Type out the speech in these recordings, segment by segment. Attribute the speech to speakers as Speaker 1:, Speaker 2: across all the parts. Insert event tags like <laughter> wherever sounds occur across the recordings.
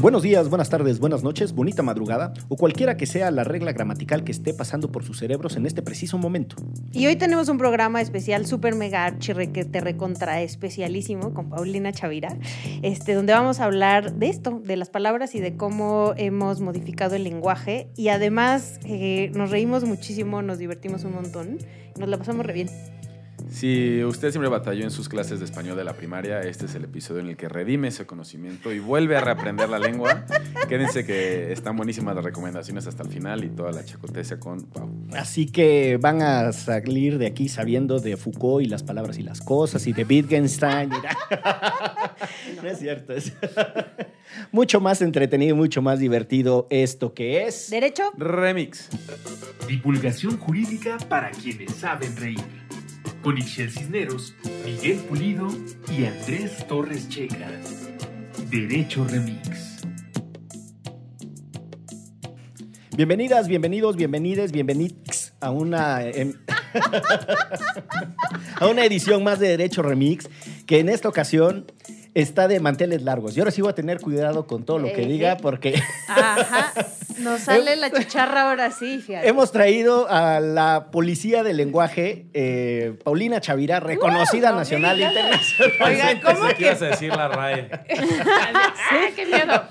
Speaker 1: Buenos días, buenas tardes, buenas noches, bonita madrugada o cualquiera que sea la regla gramatical que esté pasando por sus cerebros en este preciso momento.
Speaker 2: Y hoy tenemos un programa especial super mega que te recontra especialísimo con Paulina Chavira, este, donde vamos a hablar de esto, de las palabras y de cómo hemos modificado el lenguaje. Y además eh, nos reímos muchísimo, nos divertimos un montón, nos la pasamos re bien.
Speaker 3: Si usted siempre batalló en sus clases de español de la primaria, este es el episodio en el que redime ese conocimiento y vuelve a reaprender la lengua. Quédense que están buenísimas las recomendaciones hasta el final y toda la chacoteza con Pau.
Speaker 1: Así que van a salir de aquí sabiendo de Foucault y las palabras y las cosas y de Wittgenstein. y- <laughs> no. es cierto. es- <laughs> mucho más entretenido y mucho más divertido esto que es...
Speaker 2: ¿Derecho?
Speaker 3: Remix.
Speaker 4: Divulgación jurídica para quienes saben reír. Con Ixel Cisneros, Miguel Pulido y Andrés Torres Checa. Derecho Remix.
Speaker 1: Bienvenidas, bienvenidos, bienvenides, bienvenidos a una, em, <laughs> a una edición más de Derecho Remix, que en esta ocasión está de manteles largos. Yo ahora sí voy a tener cuidado con todo lo que
Speaker 2: Ejé.
Speaker 1: diga, porque
Speaker 2: Ajá. Nos <laughs> sale la chicharra ahora sí, fíjate.
Speaker 1: hemos traído a la policía del lenguaje, eh, Paulina Chavira, reconocida
Speaker 2: no
Speaker 1: nacional e internacional.
Speaker 2: Oigan, ¿cómo
Speaker 3: Pensé que
Speaker 2: que?
Speaker 3: ibas a decir la RAE. <laughs>
Speaker 2: ¡Ah, qué miedo!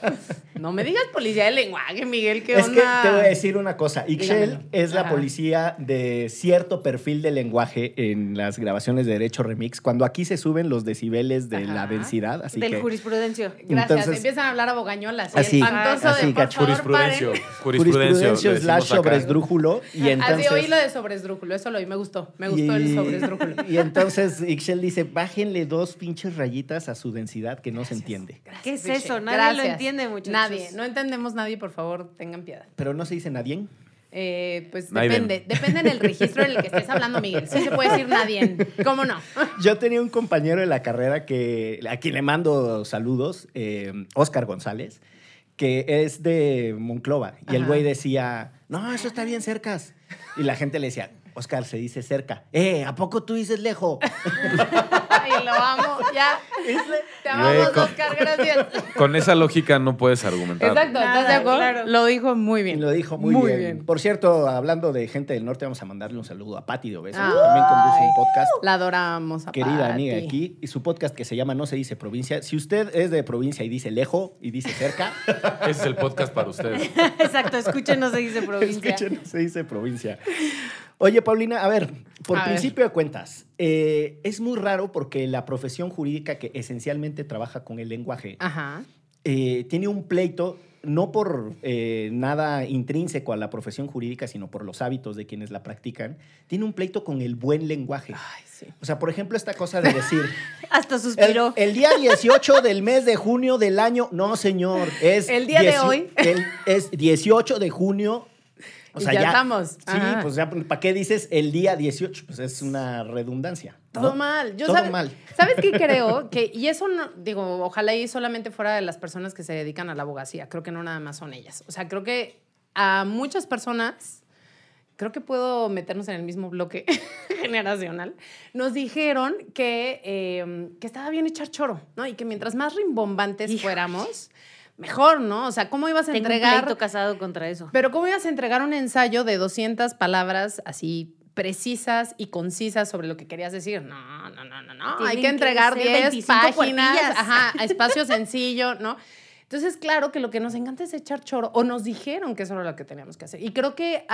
Speaker 2: No me digas policía de lenguaje, Miguel, ¿qué
Speaker 1: Es que te voy a decir una cosa. Ixchel
Speaker 2: Dígamelo.
Speaker 1: es la
Speaker 2: Ajá.
Speaker 1: policía de cierto perfil de lenguaje en las grabaciones de Derecho Remix, cuando aquí se suben los decibeles de la densidad. Así
Speaker 2: Del
Speaker 1: que
Speaker 2: jurisprudencio.
Speaker 5: Gracias.
Speaker 1: Entonces-
Speaker 5: Empiezan a hablar a bogañolas.
Speaker 1: Así,
Speaker 5: espantoso
Speaker 1: así,
Speaker 5: de por favor,
Speaker 3: Jurisprudencio.
Speaker 5: paren.
Speaker 3: Jurisprudencio.
Speaker 1: slash sobresdrújulo. Y entonces,
Speaker 5: Así oí lo de sobresdrújulo. Eso lo oí. Me gustó. Me gustó el sobresdrújulo. <laughs>
Speaker 1: Y entonces Ixchel dice, bájenle dos pinches rayitas a su densidad que no se entiende.
Speaker 2: ¿Qué es eso? Nadie lo
Speaker 5: Gracias.
Speaker 2: entiende, muchachos.
Speaker 5: Nadie. No entendemos nadie. Por favor, tengan piedad.
Speaker 1: Pero no se dice nadie.
Speaker 5: Eh, pues depende. Depende en el registro en el que estés hablando, Miguel. Sí se puede decir nadie. ¿Cómo no?
Speaker 1: Yo tenía un compañero de la carrera que, a quien le mando saludos, eh, Oscar González, que es de Monclova. Y el güey decía, no, eso está bien cercas. Y la gente le decía, Oscar, se dice cerca. Eh, ¿a poco tú dices lejos? <laughs> <laughs>
Speaker 5: Ay, lo amo. Ya. Te amamos,
Speaker 3: con-
Speaker 5: Oscar. Gracias. <laughs>
Speaker 3: Con esa lógica no puedes argumentar.
Speaker 5: Exacto. ¿Estás de acuerdo?
Speaker 2: claro.
Speaker 5: Lo dijo muy
Speaker 1: Y
Speaker 5: bien.
Speaker 1: lo dijo muy,
Speaker 5: Muy
Speaker 1: bien.
Speaker 5: bien.
Speaker 1: Por cierto, hablando de gente del norte, vamos a mandarle un saludo a Patti de Obeso, que también conduce un podcast.
Speaker 5: La adoramos. a
Speaker 1: Querida amiga aquí, y su podcast que se llama No se dice provincia. Si usted es de provincia y dice lejo y dice cerca, <laughs>
Speaker 3: Ese es el podcast para usted.
Speaker 2: Exacto, escúchenos, se dice provincia.
Speaker 1: Escuchen, se dice provincia. Oye, Paulina, a ver, por
Speaker 5: A ver.
Speaker 1: principio de cuentas, eh, es muy raro porque la profesión jurídica que esencialmente trabaja con el lenguaje
Speaker 5: Ajá.
Speaker 1: eh, tiene un pleito no por eh, nada intrínseco a la profesión jurídica, sino por los hábitos de quienes la practican, tiene un pleito con el buen lenguaje.
Speaker 5: Ay, sí.
Speaker 1: O sea, por ejemplo, esta cosa de decir, <laughs>
Speaker 2: Hasta
Speaker 1: el,
Speaker 2: suspiró.
Speaker 1: el día 18 del mes de junio del año, no señor, es...
Speaker 5: El día de hoy.
Speaker 1: el- es 18 de junio. O
Speaker 5: Y
Speaker 1: sea,
Speaker 5: ya
Speaker 1: ya,
Speaker 5: estamos.
Speaker 1: Sí,
Speaker 5: Ajá.
Speaker 1: pues ya, ¿para qué dices el día 18? Pues es una redundancia. ¿no?
Speaker 5: Todo mal. Yo
Speaker 1: Todo
Speaker 5: sabe-
Speaker 1: mal.
Speaker 5: ¿Sabes qué <laughs> creo? Que, y eso, no, digo, ojalá y solamente fuera de las personas que se dedican a la abogacía. Creo que no nada más son ellas. O sea, creo que a muchas personas, creo que puedo meternos en el mismo bloque <laughs> generacional, nos dijeron que, eh, que estaba bien echar choro, ¿no? Y que mientras más rimbombantes fuéramos, mejor, ¿no? O sea, ¿cómo ibas a
Speaker 2: Tengo un
Speaker 5: entregar?
Speaker 2: pleito casado contra eso.
Speaker 5: Pero ¿cómo ibas a entregar un ensayo de 200 palabras así precisas y concisas sobre lo que querías decir? No, no, no, no, no. Hay que entregar
Speaker 2: ser
Speaker 5: 10
Speaker 2: 25
Speaker 5: páginas, ajá, <laughs> a espacio sencillo, ¿no? Entonces, claro que lo que nos encanta es echar choro, o nos dijeron que eso era lo que teníamos que hacer. Y creo que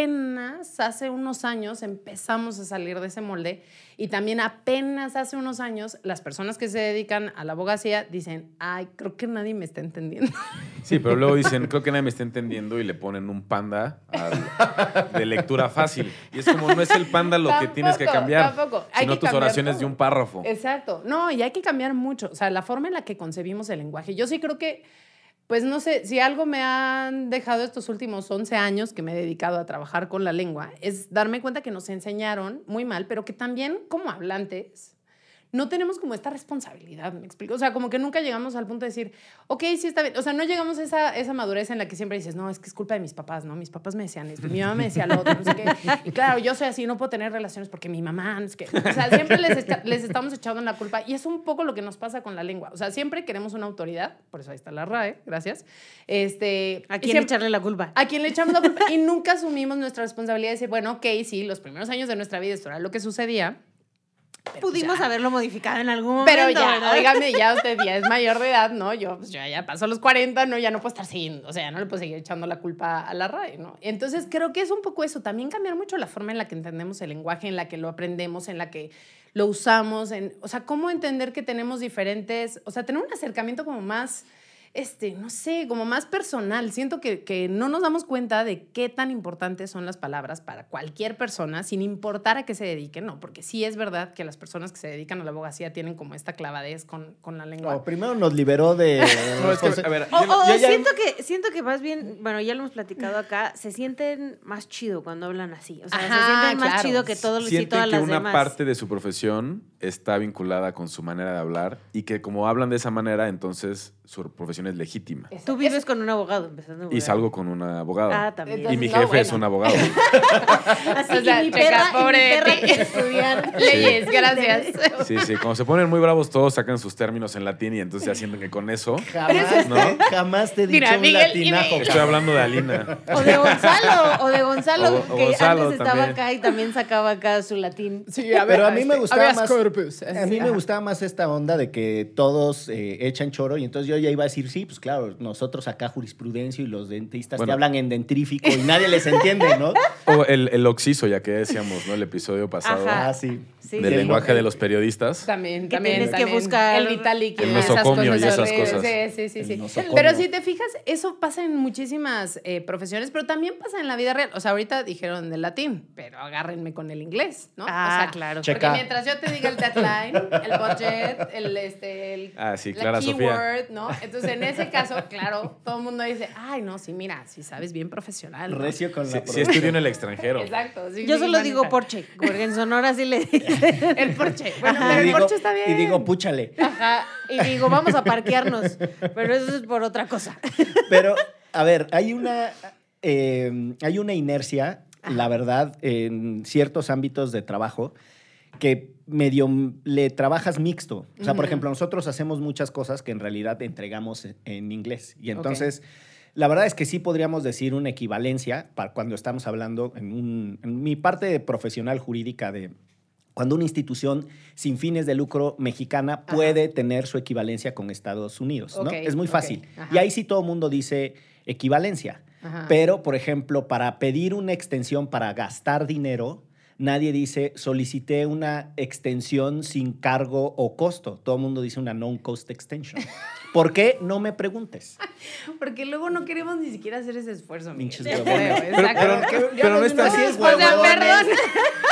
Speaker 5: apenas hace unos años empezamos a salir de ese molde y también apenas hace unos años las personas que se dedican a la abogacía dicen, ay, creo que nadie me está entendiendo. <laughs>
Speaker 3: Sí, pero luego dicen, creo que nadie me está entendiendo y le ponen un panda al- de lectura fácil. Y es como, no es el panda lo que tienes que cambiar,
Speaker 5: tampoco. Hay
Speaker 3: sino
Speaker 5: que
Speaker 3: tus
Speaker 5: cambiar
Speaker 3: oraciones
Speaker 5: todo.
Speaker 3: de un párrafo.
Speaker 5: Exacto. No, y hay que cambiar mucho. O sea, la forma en la que concebimos el lenguaje. Yo sí creo que, pues no sé, si algo me han dejado estos últimos 11 años que me he dedicado a trabajar con la lengua, es darme cuenta que nos enseñaron muy mal, pero que también como hablantes no tenemos como esta responsabilidad, ¿me explico? O sea, como que nunca llegamos al punto de decir, ok, sí está bien. O sea, no llegamos a esa, esa madurez en la que siempre dices, no, es que es culpa de mis papás, ¿no? Mis papás me decían esto, mi mamá me decía lo otro, no sé qué. Y claro, yo soy así, no puedo tener relaciones porque mi mamá, no sé qué. O sea, siempre les, está- les estamos echando la culpa y es un poco lo que nos pasa con la lengua. O sea, siempre queremos una autoridad, por eso ahí está la RAE, gracias. Este,
Speaker 2: ¿A quién
Speaker 5: siempre-
Speaker 2: echarle la culpa?
Speaker 5: a quien le echamos la culpa y nunca asumimos nuestra responsabilidad de decir, bueno, ok, sí, los primeros años de nuestra vida esto era lo que sucedía. Pues
Speaker 2: Pudimos
Speaker 5: ya.
Speaker 2: haberlo modificado en algún momento.
Speaker 5: Pero ya,
Speaker 2: ¿verdad?
Speaker 5: óigame, ya <laughs> usted ya es mayor de edad, ¿no? Yo, pues, yo ya paso los 40, ¿no? Ya no puedo estar siguiendo, o sea, ya no le puedo seguir echando la culpa a la RAE, ¿no? Entonces, creo que es un poco eso, también cambiar mucho la forma en la que entendemos el lenguaje, en la que lo aprendemos, en la que lo usamos, en, o sea, cómo entender que tenemos diferentes, o sea, tener un acercamiento como más, este, no sé, como más personal. Siento que, que no nos damos cuenta de qué tan importantes son las palabras para cualquier persona, sin importar a qué se dediquen, ¿no? Porque sí es verdad que las personas que se dedican a la abogacía tienen como esta clavadez con, con la lengua.
Speaker 1: No, primero nos liberó de... <laughs>
Speaker 3: No, es que, a ver,
Speaker 2: O,
Speaker 3: yo-
Speaker 2: o
Speaker 1: yo ya-
Speaker 2: siento, que, siento que más bien, bueno, ya lo hemos platicado acá, se sienten más chido cuando hablan así. O sea, se sienten más
Speaker 5: claro.
Speaker 2: chido que todos los y todas
Speaker 3: que
Speaker 2: las
Speaker 3: una
Speaker 2: demás.
Speaker 3: parte de su profesión está vinculada con su manera de hablar y que como hablan de esa manera, entonces su profesión es legítima.
Speaker 2: Tú vives con un abogado, empezando
Speaker 3: Y salgo con una abogada.
Speaker 2: Ah, también.
Speaker 3: y mi
Speaker 5: No,
Speaker 3: jefe
Speaker 5: bueno.
Speaker 3: es un abogado. <laughs>
Speaker 2: Así,
Speaker 5: O sea,
Speaker 2: y mi
Speaker 5: checa,
Speaker 2: perra, y mi
Speaker 5: pobre
Speaker 2: perra quiere estudiar. <laughs>
Speaker 5: Leyes, gracias.
Speaker 3: Sí, sí. Cuando se ponen muy bravos, todos sacan sus términos en latín y entonces ya sienten que con eso
Speaker 1: Jamás,
Speaker 3: ¿No?
Speaker 1: te, jamás te he dicho
Speaker 5: Mira,
Speaker 1: un
Speaker 5: Miguel, y
Speaker 1: latinajo.
Speaker 3: estoy hablando de Alina.
Speaker 2: O de Gonzalo, o de Gonzalo,
Speaker 3: O- o
Speaker 2: que
Speaker 3: Gonzalo
Speaker 2: antes estaba
Speaker 3: también.
Speaker 2: acá y también sacaba acá su latín.
Speaker 5: Sí, a
Speaker 1: Pero a mí me
Speaker 5: este,
Speaker 1: gustaba
Speaker 5: habeas corpus.
Speaker 1: A mí me gustaba más esta onda de que todos eh, echan choro y entonces yo ya iba a decir, sí, pues claro, nosotros acá jurisprudencia y los dentistas
Speaker 3: Bueno.
Speaker 1: te hablan en dentrífico y nadie les entiende, ¿no? <laughs>
Speaker 3: O el, el oxiso, ya que decíamos, ¿no? El episodio pasado
Speaker 2: Ajá.
Speaker 1: Ah, sí.
Speaker 2: Sí,
Speaker 3: del
Speaker 2: sí.
Speaker 3: lenguaje de los periodistas.
Speaker 5: También,
Speaker 2: Que
Speaker 5: también.
Speaker 2: tienes que buscar
Speaker 5: el y
Speaker 3: el
Speaker 5: esas
Speaker 3: nosocomio
Speaker 5: cosas
Speaker 3: y esas cosas.
Speaker 5: Sí, sí. Pero si te fijas, eso pasa en muchísimas eh, profesiones, pero también pasa en la vida real. O sea, ahorita dijeron del latín, pero agárrenme con el inglés, ¿no?
Speaker 2: Ah,
Speaker 5: o sea,
Speaker 2: claro.
Speaker 1: Checa.
Speaker 5: Porque mientras yo te diga el deadline, el budget, el, este, el,
Speaker 3: Ah, sí,
Speaker 5: la
Speaker 3: Clara Sofía.
Speaker 5: keyword, ¿no? Entonces, en ese caso, claro, todo el mundo dice, ay, no, sí, mira, sí sabes bien profesional. ¿no?".
Speaker 1: Recio con
Speaker 3: Sí,
Speaker 1: la
Speaker 3: sí
Speaker 1: producción.
Speaker 3: estudió en el extranjero.
Speaker 5: Exacto. sí,
Speaker 2: Yo solo
Speaker 5: manita.
Speaker 2: digo porche, porque en Sonora sí le <laughs> <laughs>
Speaker 5: El porche. Bueno, pero el
Speaker 1: digo-
Speaker 5: porche está bien.
Speaker 1: Y digo, púchale.
Speaker 2: Ajá, y digo, vamos a parquearnos, pero eso es por otra cosa. <laughs>
Speaker 1: Pero, a ver, hay una, eh, hay una inercia, la verdad, en ciertos ámbitos de trabajo que medio le trabajas mixto. O sea, por ejemplo, nosotros hacemos muchas cosas que en realidad entregamos en, en inglés. Y entonces, la verdad es que sí podríamos decir una equivalencia para cuando estamos hablando en, un- en mi parte profesional jurídica de cuando una institución sin fines de lucro mexicana
Speaker 5: Ajá.
Speaker 1: puede tener su equivalencia con Estados Unidos, ¿no? Es muy fácil. Y ahí sí todo el mundo dice equivalencia.
Speaker 5: Ajá.
Speaker 1: Pero, por ejemplo, para pedir una extensión para gastar dinero, nadie dice solicité una extensión sin cargo o costo. Todo el mundo dice una non-cost extension. <laughs> ¿Por qué? No me preguntes. <laughs>
Speaker 5: Porque luego no queremos ni siquiera hacer ese esfuerzo.
Speaker 1: Pinches <laughs> huevones.
Speaker 3: Pero- no está-
Speaker 1: Así es, huevones. <laughs>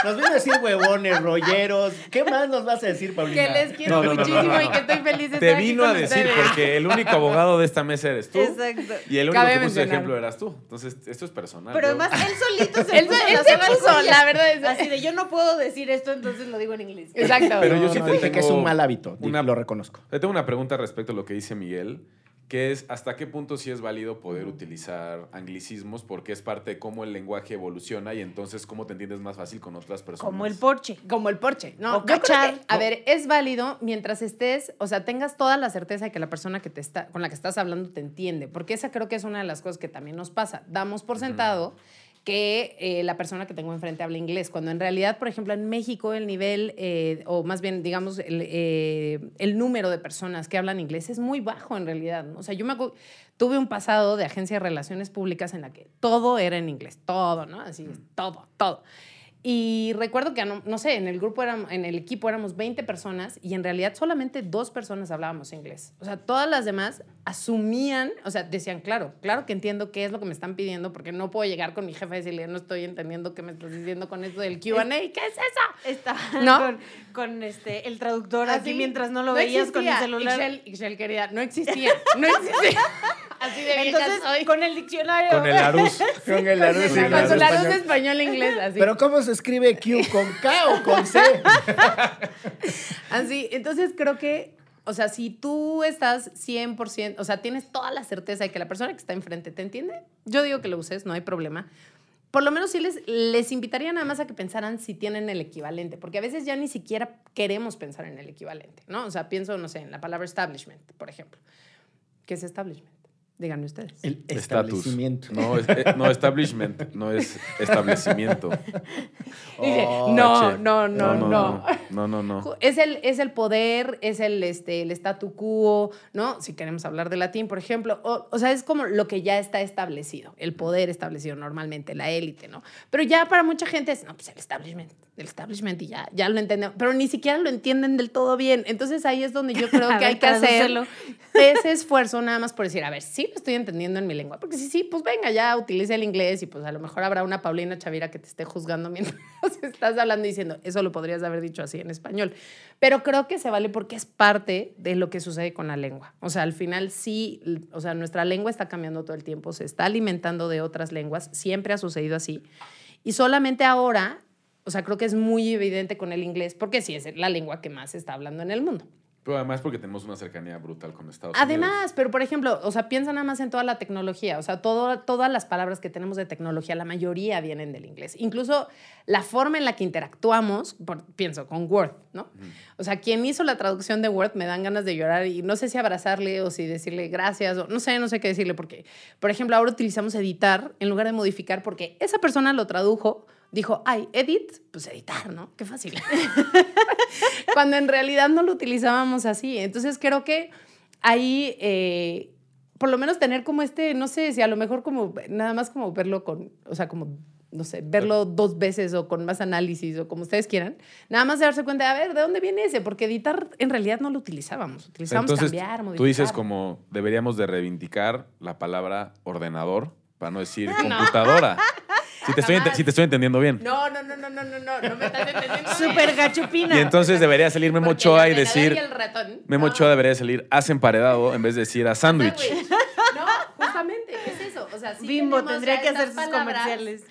Speaker 1: Nos viene a decir huevones, rolleros. ¿Qué más nos vas a decir, Paulina?
Speaker 5: Que les quiero
Speaker 3: No, no, no, no,
Speaker 5: muchísimo
Speaker 3: no, no.
Speaker 5: y que estoy feliz de
Speaker 3: Te
Speaker 5: estar aquí
Speaker 3: vino a
Speaker 5: con
Speaker 3: decir,
Speaker 5: ustedes.
Speaker 3: porque el único abogado de esta mesa eres tú.
Speaker 2: Exacto.
Speaker 3: Y el único
Speaker 5: Cabe
Speaker 3: que puso
Speaker 5: mencionar.
Speaker 3: ejemplo eras tú. Entonces, esto es personal.
Speaker 2: Pero
Speaker 3: yo-
Speaker 2: además él solito se
Speaker 5: Él,
Speaker 2: puso
Speaker 5: él se puso, la verdad es
Speaker 2: Así de yo no puedo decir esto, entonces lo digo en inglés.
Speaker 5: Exacto.
Speaker 3: Pero yo sí te
Speaker 1: dije que es un mal hábito.
Speaker 3: una-
Speaker 1: Lo reconozco.
Speaker 3: Yo tengo una pregunta respecto a lo que dice Miguel, que es hasta qué punto sí es válido poder utilizar anglicismos porque es parte de cómo el lenguaje evoluciona y entonces cómo te entiendes más fácil con otras personas.
Speaker 2: Como el porche.
Speaker 5: Como el porche, ¿no?
Speaker 2: O cachar.
Speaker 5: que, a ver, es válido mientras estés, o sea, tengas toda la certeza de que la persona que te está, con la que estás hablando te entiende, porque esa creo que es una de las cosas que también nos pasa. Damos por sentado que eh, la persona que tengo enfrente habla inglés, cuando en realidad, por ejemplo, en México el nivel, eh, o más bien, digamos, el, eh, el número de personas que hablan inglés es muy bajo en realidad. ¿no? O sea, yo me tuve un pasado de agencia de relaciones públicas en la que todo era en inglés, todo, ¿no? Así, todo, todo. Y recuerdo que, no, no sé, en el grupo, éramos, en el equipo éramos 20 personas y en realidad solamente dos personas hablábamos inglés. O sea, todas las demás asumían, o sea, decían, claro, claro que entiendo qué es lo que me están pidiendo porque no puedo llegar con mi jefe y decirle, no estoy entendiendo qué me estás diciendo con esto del Q&A, ¿qué es eso?
Speaker 2: Está <laughs>
Speaker 5: ¿No?
Speaker 2: con, con, este, el traductor aquí
Speaker 5: Así,
Speaker 2: mientras no lo veías con el celular.
Speaker 5: Ixchel, Ixchel, querida, no existía, no existía. <laughs> Así de vieja
Speaker 2: Entonces,
Speaker 5: soy.
Speaker 2: con el diccionario.
Speaker 3: Con el aruz.
Speaker 1: Con el arroz
Speaker 3: Sí,
Speaker 5: Con
Speaker 1: el
Speaker 5: su
Speaker 1: español.
Speaker 5: español inglés, así.
Speaker 1: Pero ¿cómo se escribe Q? ¿Con K o con C? <laughs>
Speaker 5: Así, entonces creo que, o sea, si tú estás 100%, o sea, tienes toda la certeza de que la persona que está enfrente te entiende, yo digo que lo uses, no hay problema. Por lo menos sí les, les invitaría nada más a que pensaran si tienen el equivalente, porque a veces ya ni siquiera queremos pensar en el equivalente, ¿no? O sea, pienso, no sé, en la palabra establishment, por ejemplo. ¿Qué es establishment? Díganme ustedes.
Speaker 1: El
Speaker 3: Estatus.
Speaker 1: establecimiento.
Speaker 3: No, es- eh, no, establishment, no es establecimiento. <laughs>
Speaker 5: Dice,
Speaker 1: Oh,
Speaker 5: no, no, no, no,
Speaker 3: no. No, no, no.
Speaker 5: Es el, es el poder, es el, este, el statu quo, ¿no? Si queremos hablar de latín, por ejemplo. O, o sea, es como lo que ya está establecido, el poder establecido normalmente, la élite, ¿no? Pero ya para mucha gente es, no, pues el establishment, el establishment y ya, ya lo entendemos. Pero ni siquiera lo entienden del todo bien. Entonces ahí es donde yo creo <laughs> que
Speaker 2: ver,
Speaker 5: hay que hacer ese esfuerzo nada más por decir, a ver, sí lo estoy entendiendo en mi lengua. Porque sí, sí, pues venga, ya utiliza el inglés y pues a lo mejor habrá una Paulina Chavira que te esté juzgando <laughs> mientras estás hablando y diciendo, eso lo podrías haber dicho así en español. Pero creo que se vale porque es parte de lo que sucede con la lengua. O sea, al final sí, o sea, nuestra lengua está cambiando todo el tiempo, se está alimentando de otras lenguas, siempre ha sucedido así. Y solamente ahora, o sea, creo que es muy evidente con el inglés, porque sí es la lengua que más se está hablando en el mundo.
Speaker 3: Pero además porque tenemos una cercanía brutal con Estados
Speaker 5: Además,
Speaker 3: Unidos.
Speaker 5: pero por ejemplo, o sea, piensa nada más en toda la tecnología, o sea, todo, todas las palabras que tenemos de tecnología, la mayoría vienen del inglés. Incluso la forma en la que interactuamos, por- pienso, con Word, ¿no? O sea, quien hizo la traducción de Word me dan ganas de llorar y no sé si abrazarle o si decirle gracias, o no sé, no sé qué decirle, porque, por ejemplo, ahora utilizamos editar en lugar de modificar, porque esa persona lo tradujo, dijo, ay, edit, pues editar, ¿no? Qué fácil. <laughs> Cuando en realidad no lo utilizábamos así. Entonces creo que ahí, eh, por lo menos tener como este, no sé, si a lo mejor como, nada más como verlo con, o sea, como, no sé, verlo dos veces o con más análisis o como ustedes quieran, nada más de darse cuenta, a ver, ¿de dónde viene ese? Porque editar en realidad no lo utilizábamos. Utilizábamos
Speaker 3: Entonces,
Speaker 5: cambiar, modificar.
Speaker 3: tú dices como deberíamos de reivindicar la palabra ordenador, para no decir <laughs> computadora. Si te, estoy, si te estoy entendiendo bien.
Speaker 5: No, no, no, no, no, no, no, no me estás entendiendo.
Speaker 2: Súper gachupina.
Speaker 3: Y entonces debería salir Memo
Speaker 5: Porque
Speaker 3: Ochoa y decir...
Speaker 5: y el ratón,
Speaker 3: Memo
Speaker 5: no.
Speaker 3: Ochoa debería salir haz emparedado en vez de decir a sándwich.
Speaker 5: No, justamente, es eso. O sea, sí
Speaker 2: Bimbo tendría que hacer sus
Speaker 5: palabras
Speaker 2: comerciales.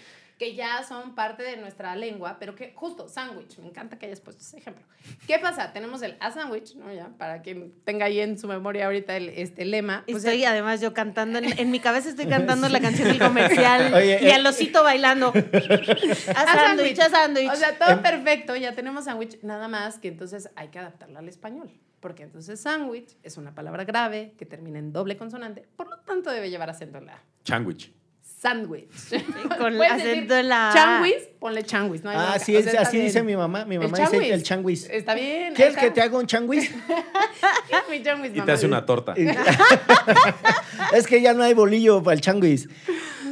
Speaker 5: Que ya son parte de nuestra lengua, pero que justo, sándwich, me encanta que hayas puesto ese ejemplo. ¿Qué pasa? Tenemos el a sándwich, ¿no? Ya, para quien tenga ahí en su memoria ahorita el este lema. pues,
Speaker 2: Estoy
Speaker 5: el-
Speaker 2: además yo cantando, en, en mi cabeza estoy cantando la canción del comercial <laughs>
Speaker 1: Oye,
Speaker 2: y
Speaker 1: eh,
Speaker 2: al osito bailando. <laughs> A sándwich, a sándwich.
Speaker 5: O sea, todo perfecto, ya tenemos sándwich, nada más que entonces hay que adaptarla al español. Porque entonces sándwich es una palabra grave que termina en doble consonante, por lo tanto debe llevar acento en la A.
Speaker 3: Sándwich.
Speaker 5: Sándwich. <laughs>
Speaker 2: con acento
Speaker 5: decir
Speaker 2: en la.
Speaker 5: Changuis, ponle changuis. No hay
Speaker 1: Ah, sí,
Speaker 5: O sea,
Speaker 1: así
Speaker 5: bien.
Speaker 1: dice mi mamá. Mi
Speaker 5: El
Speaker 1: mamá dice
Speaker 5: changuis.
Speaker 1: el changuis.
Speaker 5: Está bien.
Speaker 1: ¿Quieres que te haga un changuis? <laughs>
Speaker 5: Mi changuis,
Speaker 3: Y te hace una torta. <laughs>
Speaker 1: es que ya no hay bolillo para el changuis.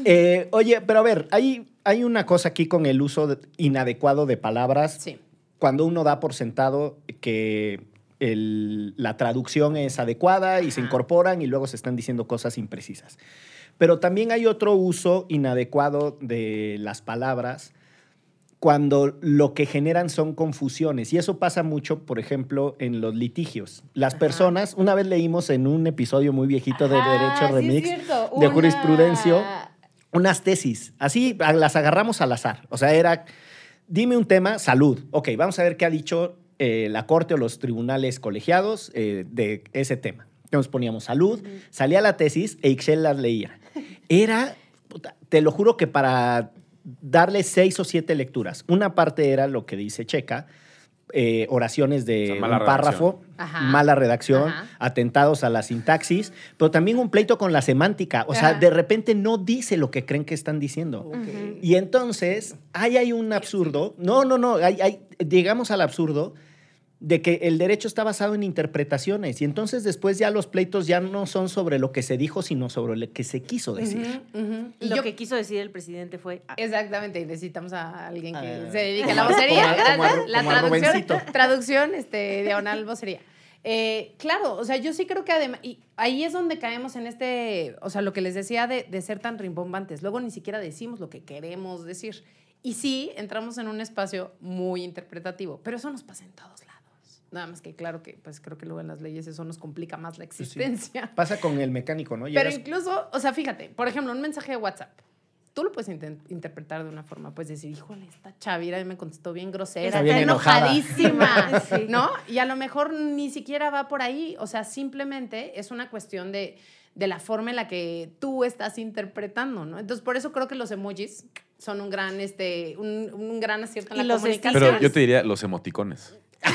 Speaker 1: Eh, oye, pero a ver, hay, hay una cosa aquí con el uso de- inadecuado de palabras.
Speaker 5: Sí.
Speaker 1: Cuando uno da por sentado que el- la traducción es adecuada y se incorporan y luego se están diciendo cosas imprecisas. Pero también hay otro uso inadecuado de las palabras cuando lo que generan son confusiones. Y eso pasa mucho, por ejemplo, en los litigios. Las
Speaker 5: Ajá.
Speaker 1: personas, una vez leímos en un episodio muy viejito de Derecho Remix, de jurisprudencio, unas tesis. Así las agarramos al azar. O sea, era, dime un tema, salud. Ok, vamos a ver qué ha dicho eh, la Corte o los tribunales colegiados eh, de ese tema. Entonces poníamos salud, salía la tesis e Ixchel las leía. <laughs> Era, te lo juro que para darle seis o siete lecturas. Una parte era lo que dice Checa, eh, oraciones de
Speaker 3: O sea,
Speaker 1: un
Speaker 3: mala
Speaker 1: párrafo,
Speaker 5: Ajá.
Speaker 1: mala redacción,
Speaker 5: Ajá.
Speaker 1: atentados a la sintaxis, pero también un pleito con la semántica. O sea,
Speaker 5: Ajá.
Speaker 1: de repente no dice lo que creen que están diciendo. Y entonces, ahí hay un absurdo. No, no, no, hay, hay- llegamos al absurdo de que el derecho está basado en interpretaciones y entonces después ya los pleitos ya no son sobre lo que se dijo, sino sobre lo que se quiso decir.
Speaker 5: Y
Speaker 2: Lo
Speaker 5: yo-
Speaker 2: que quiso decir el presidente fue. ah,
Speaker 5: Exactamente, y necesitamos a alguien que
Speaker 1: Ah,
Speaker 5: se dedique a la vocería.
Speaker 1: como como
Speaker 5: la
Speaker 1: como
Speaker 5: traducción, traducción, este, diagonal vocería. Eh, claro, o sea, yo sí creo que además, y ahí es donde caemos en este, o sea, lo que les decía de, de ser tan rimbombantes. Luego ni siquiera decimos lo que queremos decir. Y sí, entramos en un espacio muy interpretativo, pero eso nos pasa en todos lados. Nada más que claro que, pues creo que luego en las leyes eso nos complica más la existencia.
Speaker 1: Pasa con el mecánico, ¿no?
Speaker 5: Pero incluso, o sea, fíjate, por ejemplo, un mensaje de WhatsApp. Tú lo puedes interpretar de una forma, puedes decir, híjole, esta Chavira me contestó bien grosera,
Speaker 1: Está bien enojada".
Speaker 5: enojadísima, <laughs>
Speaker 2: Sí.
Speaker 5: ¿no? Y a lo mejor ni siquiera va por ahí, o sea, simplemente es una cuestión de, de la forma en la que tú estás interpretando, ¿no? Entonces, por eso creo que los emojis son un gran, este, un, un gran acierto en
Speaker 2: Y
Speaker 5: la
Speaker 2: los
Speaker 5: comunicación.
Speaker 3: Pero yo te diría los emoticones. <laughs>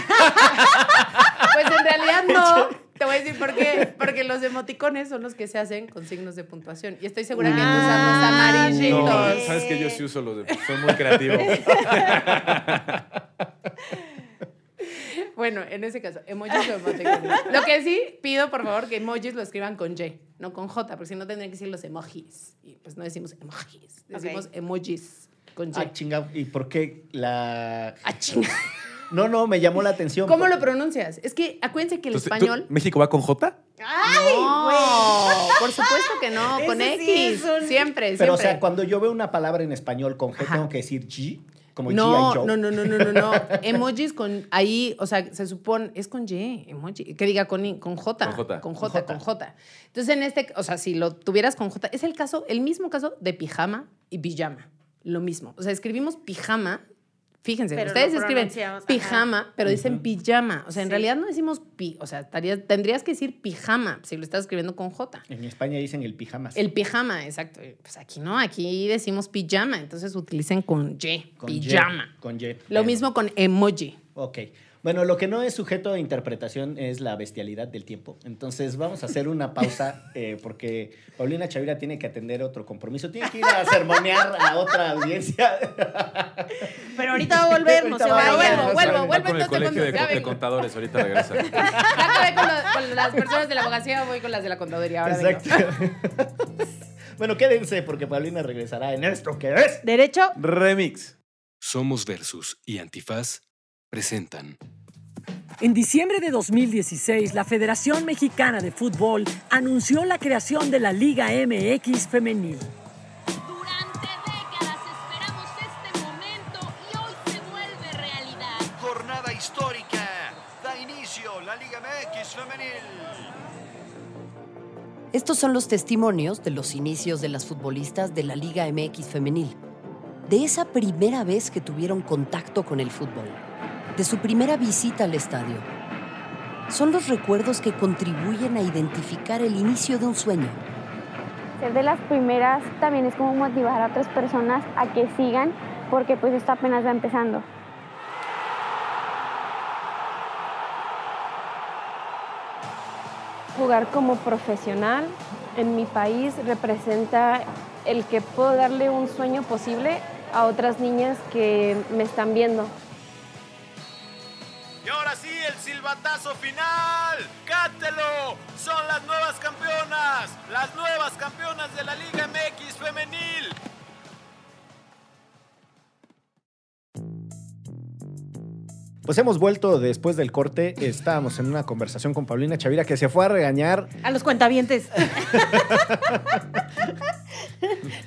Speaker 5: Pues en realidad no. Te voy a decir por qué. Porque los emoticones son los que se hacen con signos de puntuación. Y estoy segura que tú usas los
Speaker 2: Ah,
Speaker 5: amarillitos.
Speaker 3: No, sabes que yo sí uso los de. Soy muy creativo. <laughs>
Speaker 5: Bueno, en ese caso, emojis o emoticones. Lo que sí pido, por favor, que emojis lo escriban con Y, no con J, porque si no tendrían que decir los emojis. Y pues no decimos emojis, decimos emojis con Y.
Speaker 1: Ah, chingado. ¿Y por qué la...?
Speaker 5: Ah, chinga.
Speaker 1: No, no, me llamó la atención.
Speaker 5: ¿Cómo lo pronuncias? Es que acuérdense que el
Speaker 3: Entonces, ¿tú-
Speaker 5: español.
Speaker 3: ¿México va con J?
Speaker 5: no, por supuesto que no, con
Speaker 2: sí
Speaker 5: X.
Speaker 2: es un-
Speaker 5: Siempre,
Speaker 1: Pero, o
Speaker 5: siempre.
Speaker 1: sea, cuando yo veo una palabra en español con G,
Speaker 5: Ajá.
Speaker 1: tengo que decir G, como
Speaker 5: No,
Speaker 1: G.I. Joe.
Speaker 5: no, no, no, no, no, no. Emojis con ahí, o sea, se supone, es con Y, emoji, que diga con, I, con J.
Speaker 3: Con J.
Speaker 5: Con J. con J. Entonces, en este, o sea, si lo tuvieras con J, es el caso, el mismo caso de pijama y pijama. Lo mismo. O sea, escribimos pijama. Fíjense,
Speaker 2: Pero
Speaker 5: ustedes escriben
Speaker 2: ajá.
Speaker 5: pijama, pero dicen pijama. O sea, en
Speaker 2: Sí.
Speaker 5: realidad no decimos pi, o sea, estaría- tendrías que decir pijama si lo estás escribiendo con J.
Speaker 1: En España dicen el pijamas.
Speaker 5: El pijama, exacto. Pues aquí no, aquí decimos pijama, entonces utilicen con Y,
Speaker 1: Con Y,
Speaker 5: pijama.
Speaker 1: con Y.
Speaker 5: Lo mismo con emoji.
Speaker 1: Ok. Bueno, lo que no es sujeto de interpretación es la bestialidad del tiempo. Entonces vamos a hacer una pausa eh, porque Paulina Chavira tiene que atender otro compromiso. Tiene que ir a sermonear a otra audiencia.
Speaker 2: Pero ahorita va a volver, no se
Speaker 1: va a
Speaker 2: vaya.
Speaker 5: volver. vuelvo,
Speaker 3: Va
Speaker 5: vuelvo,
Speaker 3: con el colegio de, contadores, ahorita regresa. <laughs>
Speaker 5: Ya acabé con, las personas de la abogacía, voy con las de la contaduría. Ahora vengo.
Speaker 1: Exacto. bueno, quédense porque Paulina regresará en esto que es.
Speaker 2: Derecho.
Speaker 3: Remix.
Speaker 6: Somos Versus y Antifaz presentan
Speaker 7: En diciembre de 2016, la Federación Mexicana de Fútbol anunció la creación de la Liga MX Femenil.
Speaker 8: Durante décadas esperamos este momento y hoy se vuelve realidad.
Speaker 9: Jornada histórica. Da inicio la Liga MX femenil.
Speaker 10: Estos son los testimonios de los inicios de las futbolistas de la Liga MX femenil, de esa primera vez que tuvieron contacto con el fútbol, de su primera visita al estadio. Son los recuerdos que contribuyen a identificar el inicio de un sueño,
Speaker 11: Ser de las primeras también es como motivar a otras personas a que sigan porque pues esto apenas va empezando. Jugar como profesional en mi país representa el que puedo darle un sueño posible a otras niñas que me están viendo.
Speaker 9: Silbatazo final. ¡Cántelo! Son las nuevas campeonas. Las nuevas campeonas de la Liga MX femenil.
Speaker 1: Pues hemos vuelto después del corte. Estábamos en una conversación con Paulina Chavira que se fue a regañar.
Speaker 2: A los cuentavientes. <laughs>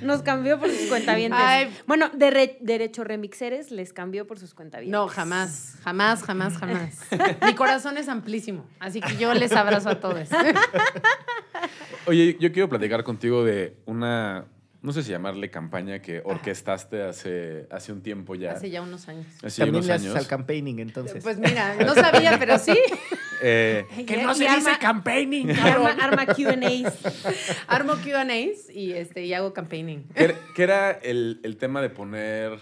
Speaker 2: Nos cambió por sus cuentavientes.
Speaker 5: Ay.
Speaker 2: Bueno, de re- Derecho Remixeres les cambió por sus cuentavientes.
Speaker 5: No, jamás, jamás, jamás, jamás. <laughs> Mi corazón es amplísimo, así que yo les abrazo a todos.
Speaker 3: Oye, yo quiero platicar contigo de una, no sé si llamarle campaña que orquestaste hace, hace un tiempo ya.
Speaker 5: Hace ya unos años.
Speaker 3: Hace ya
Speaker 1: También
Speaker 3: unos
Speaker 1: le haces
Speaker 3: años.
Speaker 1: al campaigning, entonces.
Speaker 5: Pues mira, no sabía, pero sí. <laughs>
Speaker 3: Eh,
Speaker 2: Que no se dice
Speaker 7: campaigning.
Speaker 2: Arma, arma Q&As. <laughs>
Speaker 5: Armo Q&As y, este, y hago campaigning.
Speaker 3: ¿qué, era- qué era el, el tema de poner...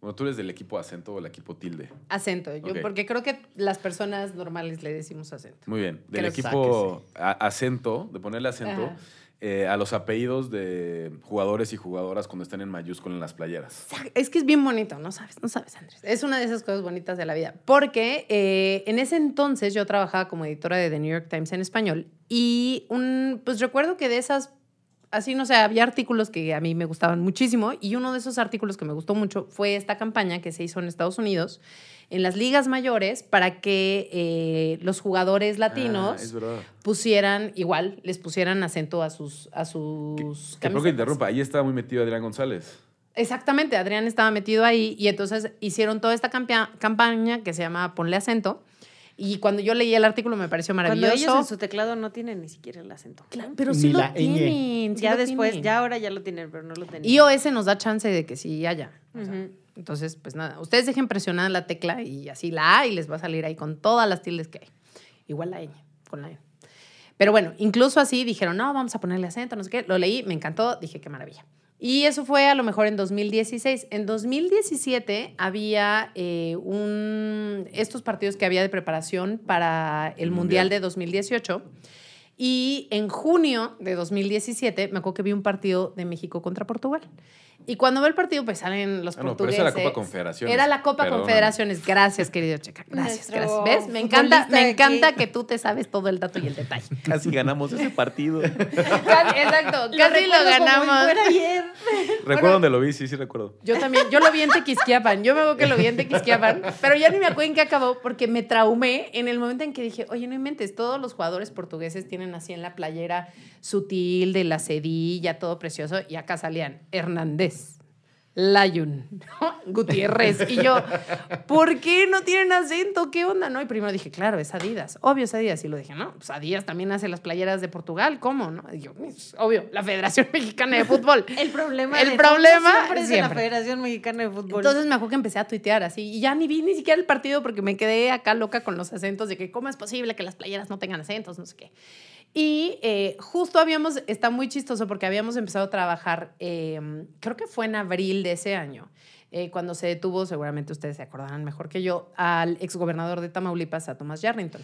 Speaker 3: Bueno, tú eres del equipo acento o el equipo tilde.
Speaker 5: Acento, yo, porque creo que las personas normales le decimos acento.
Speaker 3: Muy bien. Del
Speaker 5: Creo que
Speaker 3: equipo a- acento, de ponerle acento
Speaker 5: Ajá.
Speaker 3: Eh, a los apellidos de jugadores y jugadoras cuando están en mayúscula en las playeras.
Speaker 5: Es que es bien bonito, no sabes, no sabes, Andrés. Es una de esas cosas bonitas de la vida. Porque eh, en ese entonces yo trabajaba como editora de The New York Times en español y un, pues recuerdo que de esas, así no sé, había artículos que a mí me gustaban muchísimo y uno de esos artículos que me gustó mucho fue esta campaña que se hizo en Estados Unidos en las ligas mayores para que eh, los jugadores latinos
Speaker 3: Ah, verdad.
Speaker 5: pusieran igual, les pusieran acento a sus a sus
Speaker 3: Que, que interrumpa, ahí estaba muy metido Adrián González.
Speaker 5: Exactamente, Adrián estaba metido ahí y entonces hicieron toda esta campaña que se llama Ponle acento Y cuando yo leí el artículo me pareció
Speaker 2: Cuando
Speaker 5: maravilloso.
Speaker 2: ellos en su teclado no tienen ni siquiera el acento.
Speaker 5: pero
Speaker 1: Ni
Speaker 5: sí lo
Speaker 1: la ñ.
Speaker 5: tienen. sí
Speaker 2: ya
Speaker 5: lo
Speaker 2: después,
Speaker 5: tienen.
Speaker 2: ya ahora ya lo tienen, pero no lo tenían.
Speaker 5: iOS nos da chance de que sí haya. O sea. Entonces, pues nada, ustedes dejen presionada la tecla y así la A y les va a salir ahí con todas las tildes que hay. Igual la ñ, con la N. Pero bueno, incluso así dijeron, no, vamos a ponerle acento, no sé qué. Lo leí, me encantó, dije, qué maravilla. Y eso fue a lo mejor en 2016. En 2017 había eh, un, estos partidos que había de preparación para el,
Speaker 3: El
Speaker 5: Mundial.
Speaker 3: Mundial.
Speaker 5: de 2018. Y en junio de 2017 me acuerdo que vi un partido de México contra Portugal. Y cuando veo el partido, pues salen los
Speaker 3: Ah, no, pero
Speaker 5: portugueses.
Speaker 3: esa era la Copa Confederaciones.
Speaker 5: Era la Copa
Speaker 3: Perdóname.
Speaker 5: Confederaciones. Gracias, querido Checa. Gracias,
Speaker 2: Nuestro
Speaker 5: gracias. ¿Ves? Me encanta, me encanta
Speaker 2: aquí.
Speaker 5: que tú te sabes todo el dato y el detalle. <laughs>
Speaker 3: Casi ganamos ese partido. <laughs>
Speaker 5: Exacto, casi lo ganamos.
Speaker 2: fuera ayer. <laughs>
Speaker 3: recuerdo dónde lo vi, sí, sí recuerdo.
Speaker 5: Yo también, yo lo vi en Tequisquiapan, yo me acuerdo que lo vi en Tequisquiapan, pero ya ni me acuerdo en qué acabó porque me traumé en el momento en que dije, oye, no inventes, todos los jugadores portugueses tienen así en la playera sutil de la cedilla, todo precioso, y acá salían Hernández. Layun. <laughs> Gutiérrez. Y yo, ¿por qué no tienen acento? ¿Qué onda? No, y primero dije, claro, es Adidas. Obvio es Adidas. Y lo dije, no, pues Adidas también hace las playeras de Portugal. ¿Cómo? No? Y yo, "Es obvio, la Federación <laughs> Mexicana de Fútbol.
Speaker 2: El problema,
Speaker 5: El
Speaker 2: de
Speaker 5: problema
Speaker 2: siempre es de la
Speaker 5: siempre.
Speaker 2: Federación Mexicana de Fútbol.
Speaker 5: Entonces me acuerdo que empecé a tuitear así y ya ni vi ni siquiera el partido porque me quedé acá loca con los acentos de que cómo es posible que las playeras no tengan acentos, no sé qué. Y eh, justo habíamos, está muy chistoso porque habíamos empezado a trabajar, eh, creo que fue en abril de ese año, eh, cuando se detuvo, seguramente ustedes se acordarán mejor que yo, al exgobernador de Tamaulipas, a Tomás Yarrington.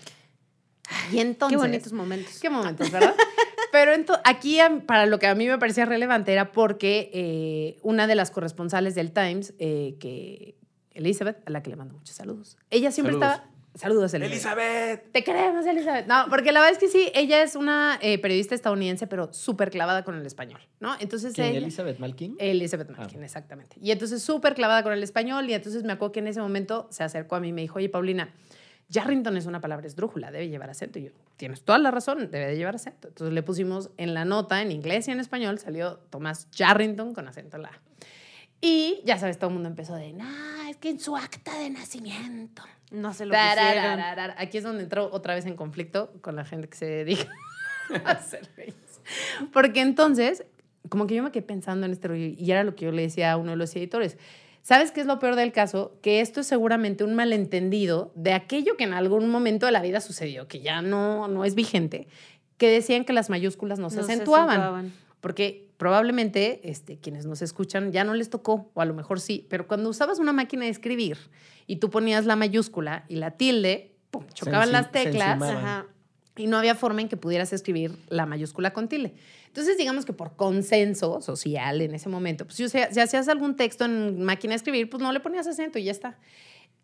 Speaker 5: Y entonces...
Speaker 2: Qué bonitos momentos.
Speaker 5: Qué momentos, ¿verdad? <laughs> Pero aquí, para lo que a mí me parecía relevante, era porque eh, una de las corresponsales del Times, eh, que Elizabeth, a la que le mando muchos saludos, ella siempre
Speaker 3: Saludos.
Speaker 5: estaba. Saludos, Elizabeth.
Speaker 3: Elizabeth.
Speaker 5: Te queremos, Elizabeth. No, porque la verdad es que sí, ella es una eh, periodista estadounidense, pero súper clavada con el español, ¿no? Entonces
Speaker 1: ¿Quién?
Speaker 5: ella-
Speaker 1: ¿Elizabeth Malkin?
Speaker 5: Elizabeth
Speaker 1: Ah.
Speaker 5: Malkin, exactamente. Y entonces súper clavada con el español y entonces me acuerdo que en ese momento se acercó a mí y me dijo, oye, Paulina, Yarrington es una palabra esdrújula, debe llevar acento. Y yo, tienes toda la razón, debe de llevar acento. Entonces le pusimos en la nota, en inglés y en español, salió Tomás Yarrington con acento en la A. Y ya sabes, todo el mundo empezó de, no, es que en su acta de nacimiento.
Speaker 2: No se lo pusieron.
Speaker 5: Aquí es donde entró otra vez en conflicto con la gente que se dedica <laughs> a hacer leyes. Porque entonces, como que yo me quedé pensando en este rollo y era lo que yo le decía a uno de los editores. ¿Sabes qué es lo peor del caso? Que esto es seguramente un malentendido de aquello que en algún momento de la vida sucedió, que ya no, no es vigente, que decían que las mayúsculas no se
Speaker 2: No se
Speaker 5: acentuaban.
Speaker 2: acentuaban.
Speaker 5: Porque probablemente este, quienes nos escuchan ya no les tocó, o a lo mejor sí, pero cuando usabas una máquina de escribir y tú ponías la mayúscula y la tilde, pum, chocaban las teclas ajá, y no había forma en que pudieras escribir la mayúscula con tilde. Entonces, digamos que por consenso social en ese momento, pues si, si hacías algún texto en máquina de escribir, pues no le ponías acento y ya está.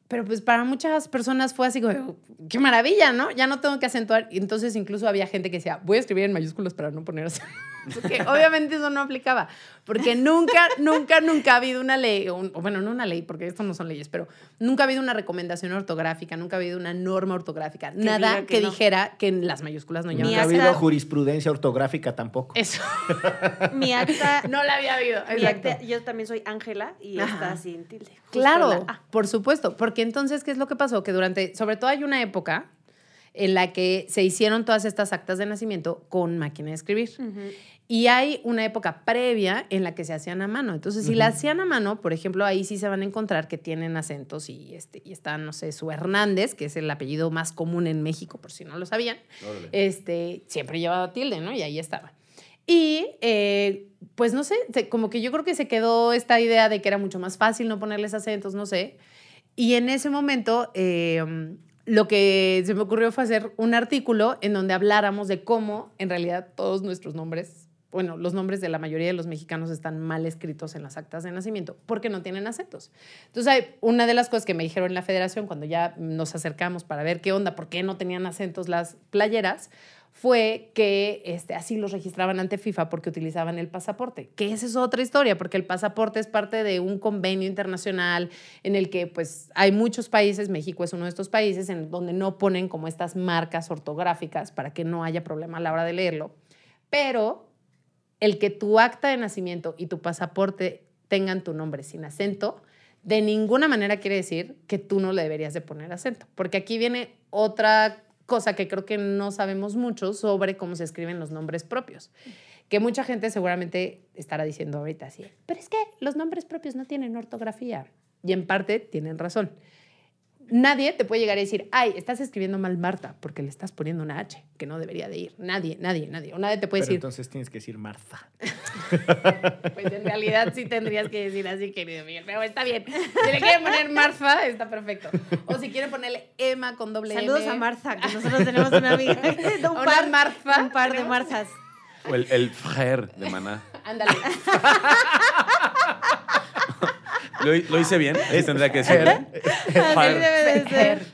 Speaker 5: Pero pues para muchas personas fue así como, qué maravilla, ¿no? Ya no tengo que acentuar. Entonces incluso había gente que decía, voy a escribir en mayúsculas para no poner acento. Porque obviamente eso no aplicaba. Porque nunca, nunca, nunca ha habido una ley, o, un- bueno, no una ley, porque esto no son leyes, pero nunca ha habido una recomendación ortográfica, nunca ha habido una norma ortográfica, nada que,
Speaker 2: que no.
Speaker 5: dijera que en las mayúsculas no
Speaker 2: Ni
Speaker 5: llevan
Speaker 1: Nunca ha habido jurisprudencia ortográfica tampoco.
Speaker 5: Eso. <laughs>
Speaker 2: Mi acta,
Speaker 5: No la había habido.
Speaker 2: mi
Speaker 5: exacto.
Speaker 2: acta- yo también soy Ángela y
Speaker 5: Ajá.
Speaker 2: está sin tilde.
Speaker 5: Claro, por supuesto, porque entonces, ¿qué es lo que pasó? Que durante, sobre todo hay una época en la que se hicieron todas estas actas de nacimiento con máquina de escribir. Y hay una época previa en la que se hacían a mano. Entonces, si la hacían a mano, por ejemplo, ahí sí se van a encontrar que tienen acentos y, este, y está, no sé, su Hernández, que es el apellido más común en México, por si no lo sabían,
Speaker 3: Órale.
Speaker 5: este, siempre llevaba tilde, ¿no? Y ahí estaba. Y eh, pues no sé, como que yo creo que se quedó esta idea de que era mucho más fácil no ponerles acentos, no sé. Y en ese momento eh, lo que se me ocurrió fue hacer un artículo en donde habláramos de cómo en realidad todos nuestros nombres, bueno, los nombres de la mayoría de los mexicanos están mal escritos en las actas de nacimiento porque no tienen acentos. Entonces, una de las cosas que me dijeron en la federación cuando ya nos acercamos para ver qué onda, por qué no tenían acentos las playeras, fue que este, así los registraban ante FIFA porque utilizaban el pasaporte, que esa es otra historia, porque el pasaporte es parte de un convenio internacional en el que pues hay muchos países, México es uno de estos países, en donde no ponen como estas marcas ortográficas para que no haya problema a la hora de leerlo, pero el que tu acta de nacimiento y tu pasaporte tengan tu nombre sin acento, de ninguna manera quiere decir que tú no le deberías de poner acento, porque aquí viene otra cosa que creo que no sabemos mucho sobre cómo se escriben los nombres propios. Que mucha gente seguramente estará diciendo ahorita así, pero es que los nombres propios no tienen ortografía. Y en parte tienen razón. Nadie te puede llegar a decir, ay, estás escribiendo mal Marta, porque le estás poniendo una H, que no debería de ir. Nadie, nadie, nadie. O nadie te puede
Speaker 1: Pero
Speaker 5: decir,
Speaker 1: entonces tienes que decir Martha. <laughs>
Speaker 5: pues en realidad sí tendrías que decir así, querido Miguel. Pero está bien. Si le quieren poner Marfa, está perfecto. O si quieren ponerle Emma con doble
Speaker 2: Saludos
Speaker 5: M.
Speaker 2: a Martha, que nosotros tenemos una amiga. <laughs> un
Speaker 5: Una
Speaker 2: par,
Speaker 5: Marfa.
Speaker 2: un par de Marthas.
Speaker 3: O el, el Frer de Maná.
Speaker 5: Ándale. <laughs>
Speaker 3: ¿Lo, lo hice bien? Así tendría que decir.
Speaker 5: Así debe de ser.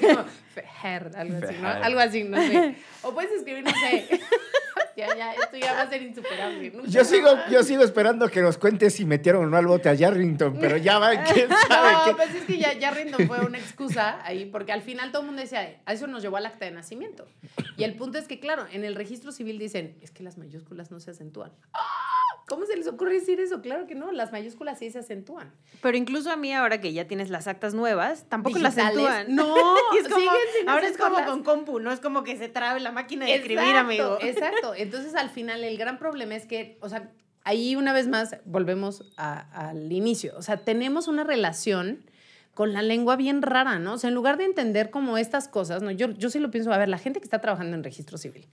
Speaker 5: Como algo así, ¿no? Algo así, no sé. O puedes escribir, no sé. <laughs> Ya, ya, esto ya va a ser insuperable. Nunca
Speaker 1: Yo sigo,
Speaker 5: más.
Speaker 1: yo sigo esperando que nos cuentes si metieron o no al bote a Yarrington, pero ya va, <laughs> quién sabe
Speaker 5: No,
Speaker 1: qué.
Speaker 5: pues es que ya, ya Rindon fue una excusa ahí, porque al final todo el mundo decía, a eso nos llevó al acta de nacimiento. Y el punto es que, claro, en el registro civil dicen, es que las mayúsculas no se acentúan. ¡Ah! ¿Cómo se les ocurre decir eso? Claro que no, las mayúsculas sí se acentúan.
Speaker 2: Pero incluso a mí, ahora que ya tienes las actas nuevas, tampoco las
Speaker 5: Digitales.
Speaker 2: acentúan.
Speaker 5: No, <laughs>
Speaker 2: es como- ahora es como con compu, no es como que se trabe la máquina de escribir,
Speaker 5: Exacto,
Speaker 2: amigo. <laughs>
Speaker 5: Exacto. Entonces, al final, el gran problema es que, o sea, ahí una vez más volvemos a- al inicio. O sea, tenemos una relación con la lengua bien rara, ¿no? O sea, en lugar de entender como estas cosas, ¿no? Yo, yo sí lo pienso, a ver, la gente que está trabajando en registro civil,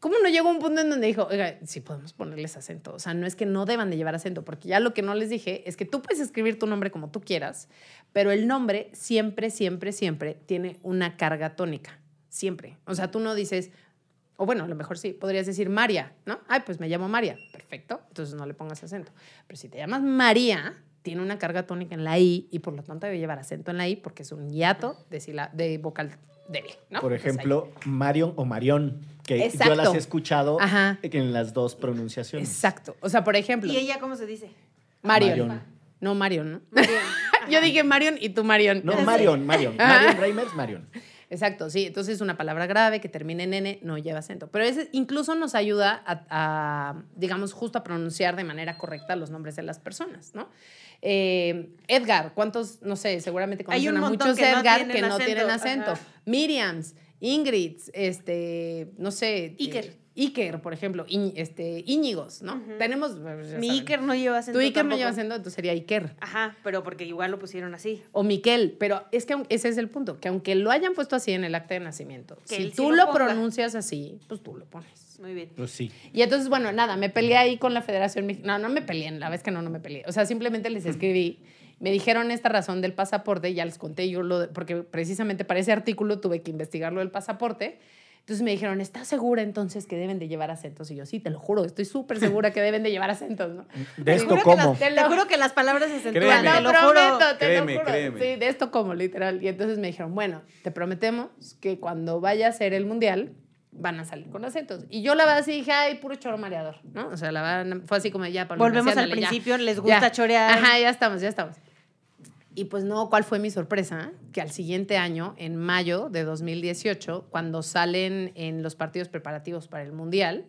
Speaker 5: ¿cómo no llegó un punto en donde dijo, oiga, sí podemos ponerles acento? O sea, no es que no deban de llevar acento, porque ya lo que no les dije es que tú puedes escribir tu nombre como tú quieras, pero el nombre siempre, siempre, siempre tiene una carga tónica. Siempre. O sea, tú no dices, o bueno, a lo mejor sí, podrías decir María, ¿no? Ay, pues me llamo María. Perfecto, entonces no le pongas acento. Pero si te llamas María, tiene una carga tónica en la I y por lo tanto debe llevar acento en la I porque es un hiato de vocal débil, ¿no?
Speaker 1: Por ejemplo, Marion o Marión, que yo las he escuchado
Speaker 5: Ajá.
Speaker 1: en las dos pronunciaciones.
Speaker 5: Exacto. O sea, por ejemplo,
Speaker 2: ¿Y ella cómo se dice?
Speaker 5: Marion.
Speaker 1: Marion.
Speaker 5: No, Marion, ¿no? <laughs> Yo dije Marion y tú Marion.
Speaker 1: No, Marion, Marion. Marion Reimers, Marion.
Speaker 5: Exacto, sí. Entonces, una palabra grave que termine en N no lleva acento. Pero ese incluso nos ayuda a, a, digamos, justo a pronunciar de manera correcta los nombres de las personas, ¿no? Eh, Edgar, ¿cuántos? No sé, seguramente
Speaker 2: Hay
Speaker 5: conocen
Speaker 2: un
Speaker 5: a muchos
Speaker 2: que
Speaker 5: Edgar que no
Speaker 2: acento,
Speaker 5: tienen acento.
Speaker 2: ajá.
Speaker 5: Miriams, Ingrid, este, no sé.
Speaker 2: Iker.
Speaker 5: eh, Iker, por ejemplo, Iñ- este, Íñigos, ¿no? Tenemos. pues,
Speaker 2: Mi
Speaker 5: saben.
Speaker 2: Iker no lleva acento
Speaker 5: Tu Iker no
Speaker 2: tampoco.
Speaker 5: lleva acento, entonces sería Iker.
Speaker 2: Ajá, pero porque igual lo pusieron así.
Speaker 5: O Miquel, pero es que ese es el punto, que aunque lo hayan puesto así en el acta de nacimiento,
Speaker 2: Que
Speaker 5: si
Speaker 2: sí
Speaker 5: tú
Speaker 2: lo
Speaker 5: pronuncias así, pues tú lo pones.
Speaker 2: Muy bien.
Speaker 1: Pues sí.
Speaker 5: Y entonces, bueno, nada, me peleé ahí con la Federación Mexicana. No, no me peleé, la vez que no, no me peleé. O sea, simplemente les escribí, me dijeron esta razón del pasaporte, ya les conté yo, lo de- porque precisamente para ese artículo tuve que investigar lo del pasaporte. Entonces me dijeron, ¿estás segura entonces que deben de llevar acentos? Y yo, sí, te lo juro, estoy súper segura que deben de llevar acentos, ¿no?
Speaker 1: ¿De esto
Speaker 2: Juro que
Speaker 1: cómo?
Speaker 2: las- te juro que las palabras se acentúan,
Speaker 3: Créeme.
Speaker 2: te lo juro.
Speaker 5: prometo, te
Speaker 3: Créeme,
Speaker 5: lo juro.
Speaker 3: créeme.
Speaker 5: Sí, de esto como, literal. Y entonces me dijeron, bueno, te prometemos que cuando vaya a ser el mundial van a salir con acentos. Y yo la verdad sí dije, ay, puro choro mareador, ¿no? O sea, la verdad fue así como ya. Paulina,
Speaker 2: Volvemos al
Speaker 5: ya.
Speaker 2: principio, les gusta
Speaker 5: Ya.
Speaker 2: chorear.
Speaker 5: Ajá, ya estamos, ya estamos. Y pues no, ¿cuál fue mi sorpresa? Que al siguiente año, en mayo de 2018, cuando salen en los partidos preparativos para el Mundial,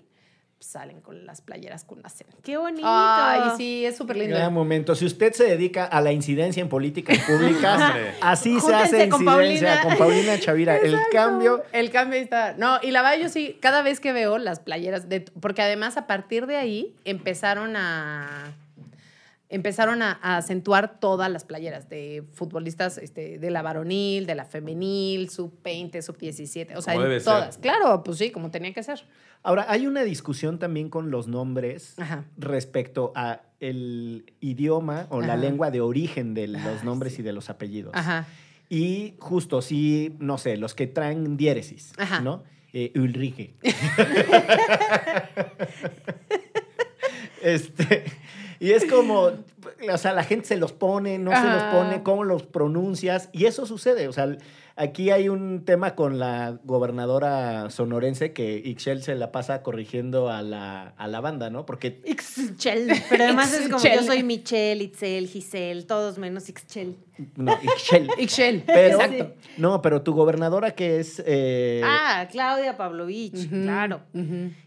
Speaker 5: salen con las playeras con acento.
Speaker 2: ¡Qué bonito!
Speaker 5: Ay, sí, es súper lindo.
Speaker 1: Gran momento. Si usted se dedica a la incidencia en políticas públicas, <laughs> así se hace
Speaker 2: con
Speaker 1: incidencia
Speaker 2: Paulina.
Speaker 1: con Paulina Chavira. El cambio.
Speaker 5: El cambio ahí está. No, y la verdad yo sí, cada vez que veo las playeras, de, porque además a partir de ahí empezaron a empezaron a, a acentuar todas las playeras de futbolistas este, de la varonil, de la femenil, sub 20, sub 17, o sea,
Speaker 3: ser.
Speaker 5: todas. Claro, pues sí, como tenía que ser.
Speaker 1: Ahora, hay una discusión también con los nombres
Speaker 5: Ajá.
Speaker 1: respecto a el idioma o la
Speaker 5: Ajá.
Speaker 1: lengua de origen de los
Speaker 5: Ay,
Speaker 1: nombres
Speaker 5: sí.
Speaker 1: y de los apellidos.
Speaker 5: Ajá.
Speaker 1: Y justo, sí, no sé, los que traen diéresis,
Speaker 5: Ajá.
Speaker 1: ¿no? Eh, Ulrike. <laughs> <laughs> este, y es como, o sea, la gente se los pone, no se los pone, cómo los pronuncias, y eso sucede. O sea, aquí hay un tema con la gobernadora sonorense que Ixchel se la pasa corrigiendo a la, a la banda, ¿no? Porque
Speaker 2: Ixchel. Pero además es como yo soy Michelle, Itzel, Giselle, todos menos Ixchel.
Speaker 1: No, Ixchel. <laughs>
Speaker 5: Ixchel,
Speaker 1: Pero,
Speaker 5: exacto.
Speaker 1: no, pero tu gobernadora que es... eh,
Speaker 2: Ah, Claudia Pavlovich, claro.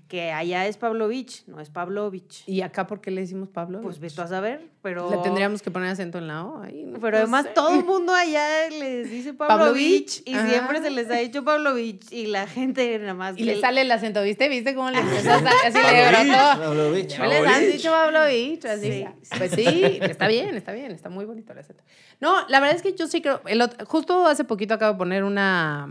Speaker 2: Que allá es Pavlovich, no es Pavlovich.
Speaker 5: ¿Y acá por qué le decimos Pablo?
Speaker 2: Pues ve tú a saber. Pero...
Speaker 5: Le tendríamos que poner acento en la O. ahí, no-
Speaker 2: Pero
Speaker 5: no
Speaker 2: además
Speaker 5: sé.
Speaker 2: todo el mundo allá les dice <laughs>
Speaker 5: Pavlovich,
Speaker 2: Pavlovich y
Speaker 5: ajá.
Speaker 2: siempre se les ha dicho Pavlovich y la gente nada más...
Speaker 5: Y le sale el acento, ¿viste? ¿Viste cómo le empezó a así le brotó?
Speaker 1: Pavlovich.
Speaker 5: Ya les han dicho Pavlovich, así. Pues sí, está bien, está bien, está muy bonito el acento. No, la verdad es que yo sí creo, el justo hace poquito acabo de poner una,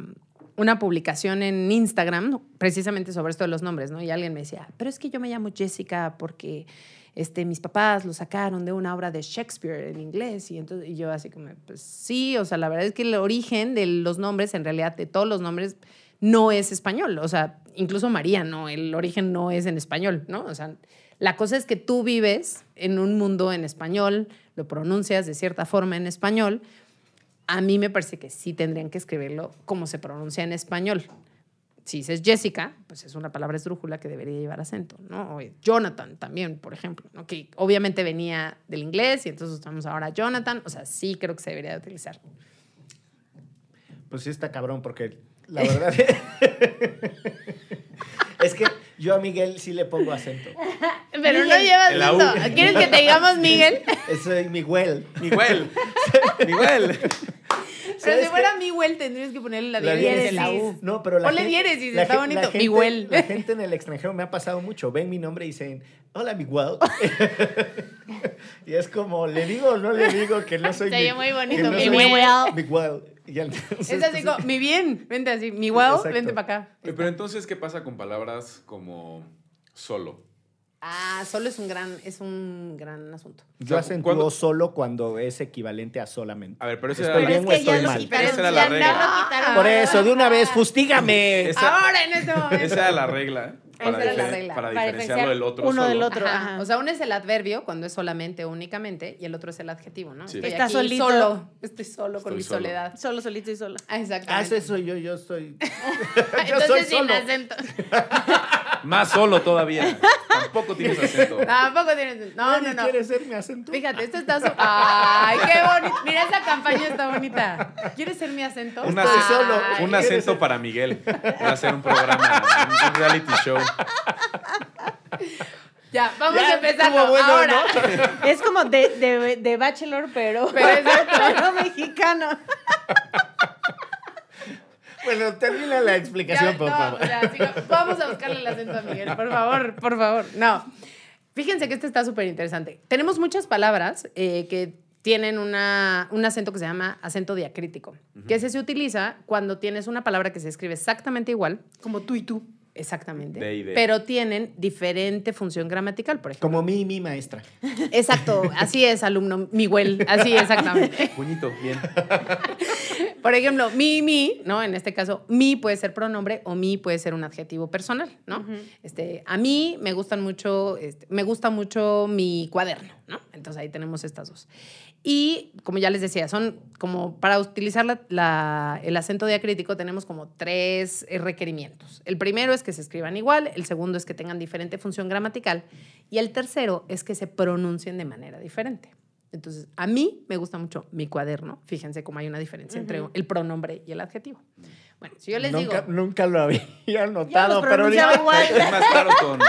Speaker 5: una publicación en Instagram precisamente sobre esto de los nombres, ¿no? Y alguien me decía, pero es que yo me llamo Jessica porque este, mis papás lo sacaron de una obra de Shakespeare en inglés y, entonces, yo así como, pues sí, o sea, la verdad es que el origen de los nombres, en realidad de todos los nombres, no es español. O sea, incluso María, no, el origen no es en español, ¿no? O sea, la cosa es que tú vives en un mundo en español, lo pronuncias de cierta forma en español. A mí me parece que sí tendrían que escribirlo como se pronuncia en español. Si dices Jessica, pues es una palabra esdrújula que debería llevar acento, ¿no? O Jonathan también, por ejemplo, ¿no? Que obviamente venía del inglés y entonces usamos ahora Jonathan. O sea, sí creo que se debería de utilizar.
Speaker 1: Pues sí está cabrón, porque la verdad es <laughs> que yo a Miguel sí le pongo acento.
Speaker 5: Pero no llevas acento. ¿Quieres que te digamos Miguel? <laughs>
Speaker 1: Soy Miguel.
Speaker 3: Miguel. <laughs> Miguel.
Speaker 5: Pero si fuera Miguel, tendrías que ponerle la,
Speaker 1: La
Speaker 5: diéresis de
Speaker 1: diéresis.
Speaker 5: la U.
Speaker 1: No, pero la
Speaker 5: Ponle diéresis, está bonito.
Speaker 1: gente-
Speaker 5: Miguel.
Speaker 1: La gente en el extranjero me ha pasado mucho. Ven mi nombre y dicen, hola Miguel. <laughs> y es como, ¿le digo o no le digo que no soy
Speaker 5: Se
Speaker 1: mi-
Speaker 5: oye muy bonito,
Speaker 1: no
Speaker 5: mi Miguel.
Speaker 1: Miguel. Y entonces,
Speaker 5: Es así como, mi bien, vente así. Miguel,
Speaker 3: Exacto.
Speaker 5: vente para acá.
Speaker 3: Pero entonces, ¿qué pasa con palabras como solo?
Speaker 5: Ah, solo es un gran, es un gran asunto.
Speaker 1: Yo acentúo solo cuando es equivalente a solamente.
Speaker 3: A ver, pero esa
Speaker 1: ¿Estoy
Speaker 3: era-
Speaker 1: bien o estoy mal?
Speaker 3: Esa era la regla.
Speaker 1: Por eso, de una vez, fustígame.
Speaker 3: Esa-
Speaker 5: Ahora en este momento.
Speaker 3: Esa era la regla. Para,
Speaker 5: Esa era la regla.
Speaker 3: para
Speaker 5: Para
Speaker 3: diferenciarlo del otro.
Speaker 2: uno del otro.
Speaker 5: Ajá.
Speaker 2: ajá.
Speaker 5: O sea, uno es el adverbio cuando es solamente o únicamente y el otro es el adjetivo, ¿no?
Speaker 3: Sí.
Speaker 5: Estoy
Speaker 2: Está
Speaker 5: aquí
Speaker 2: solito.
Speaker 5: solo. Estoy solo con
Speaker 3: Estoy
Speaker 5: mi
Speaker 3: solo.
Speaker 5: soledad.
Speaker 2: Solo, solito y sola.
Speaker 5: Ah,
Speaker 1: Ah,
Speaker 5: exactamente.
Speaker 1: ese soy yo, yo soy. <laughs> <laughs> yo
Speaker 5: Entonces
Speaker 1: soy
Speaker 5: sin acento. <laughs>
Speaker 3: Más solo todavía. Tampoco tienes acento.
Speaker 5: Tampoco tienes. No, no, no.
Speaker 1: ¿Quieres ser mi acento?
Speaker 5: Fíjate, esto está. su- ¡Ay, qué bonito! Mira, esa campaña está bonita. ¿Quieres ser mi acento?
Speaker 3: Un,
Speaker 5: Ay.
Speaker 3: acento, un acento para Miguel. Va a hacer un programa, un, reality show.
Speaker 5: Ya, vamos
Speaker 1: Ya
Speaker 5: a empezar.
Speaker 1: bueno,
Speaker 5: Ahora.
Speaker 2: Es como de, de, de Bachelor, pero,
Speaker 5: Pero <laughs>
Speaker 2: pero mexicano.
Speaker 1: Bueno, termina la explicación,
Speaker 5: Ya,
Speaker 1: por
Speaker 5: no,
Speaker 1: favor.
Speaker 5: sigo- vamos a buscarle el acento a Miguel, por favor, por favor. No. Fíjense que este está súper interesante. Tenemos muchas palabras eh, que tienen una, un acento que se llama acento diacrítico, que ese se utiliza cuando tienes una palabra que se escribe exactamente igual.
Speaker 2: Como tú y tú.
Speaker 5: Exactamente.
Speaker 3: De y de.
Speaker 5: Pero tienen diferente función gramatical, por ejemplo.
Speaker 1: Como mi, mi maestra. <laughs>
Speaker 5: Exacto, así es, alumno Miguel, así exactamente. <laughs>
Speaker 3: Puñito, bien. <laughs>
Speaker 5: Por ejemplo, mi, mi, ¿no? En este caso, mi puede ser pronombre o mi puede ser un adjetivo personal, ¿no? este, a mí me gustan mucho, este, me gusta mucho mi cuaderno, ¿no? Entonces ahí tenemos estas dos. Y como ya les decía, son como para utilizar la- la- el acento diacrítico tenemos como tres eh, requerimientos. El primero es que se escriban igual, el segundo es que tengan diferente función gramatical y el tercero es que se pronuncien de manera diferente. Entonces, a mí me gusta mucho mi cuaderno. Fíjense cómo hay una diferencia entre el pronombre y el adjetivo. Bueno, si yo les
Speaker 1: nunca,
Speaker 5: digo...
Speaker 1: nunca lo había <laughs> notado, pero
Speaker 2: igual.
Speaker 3: Es más claro con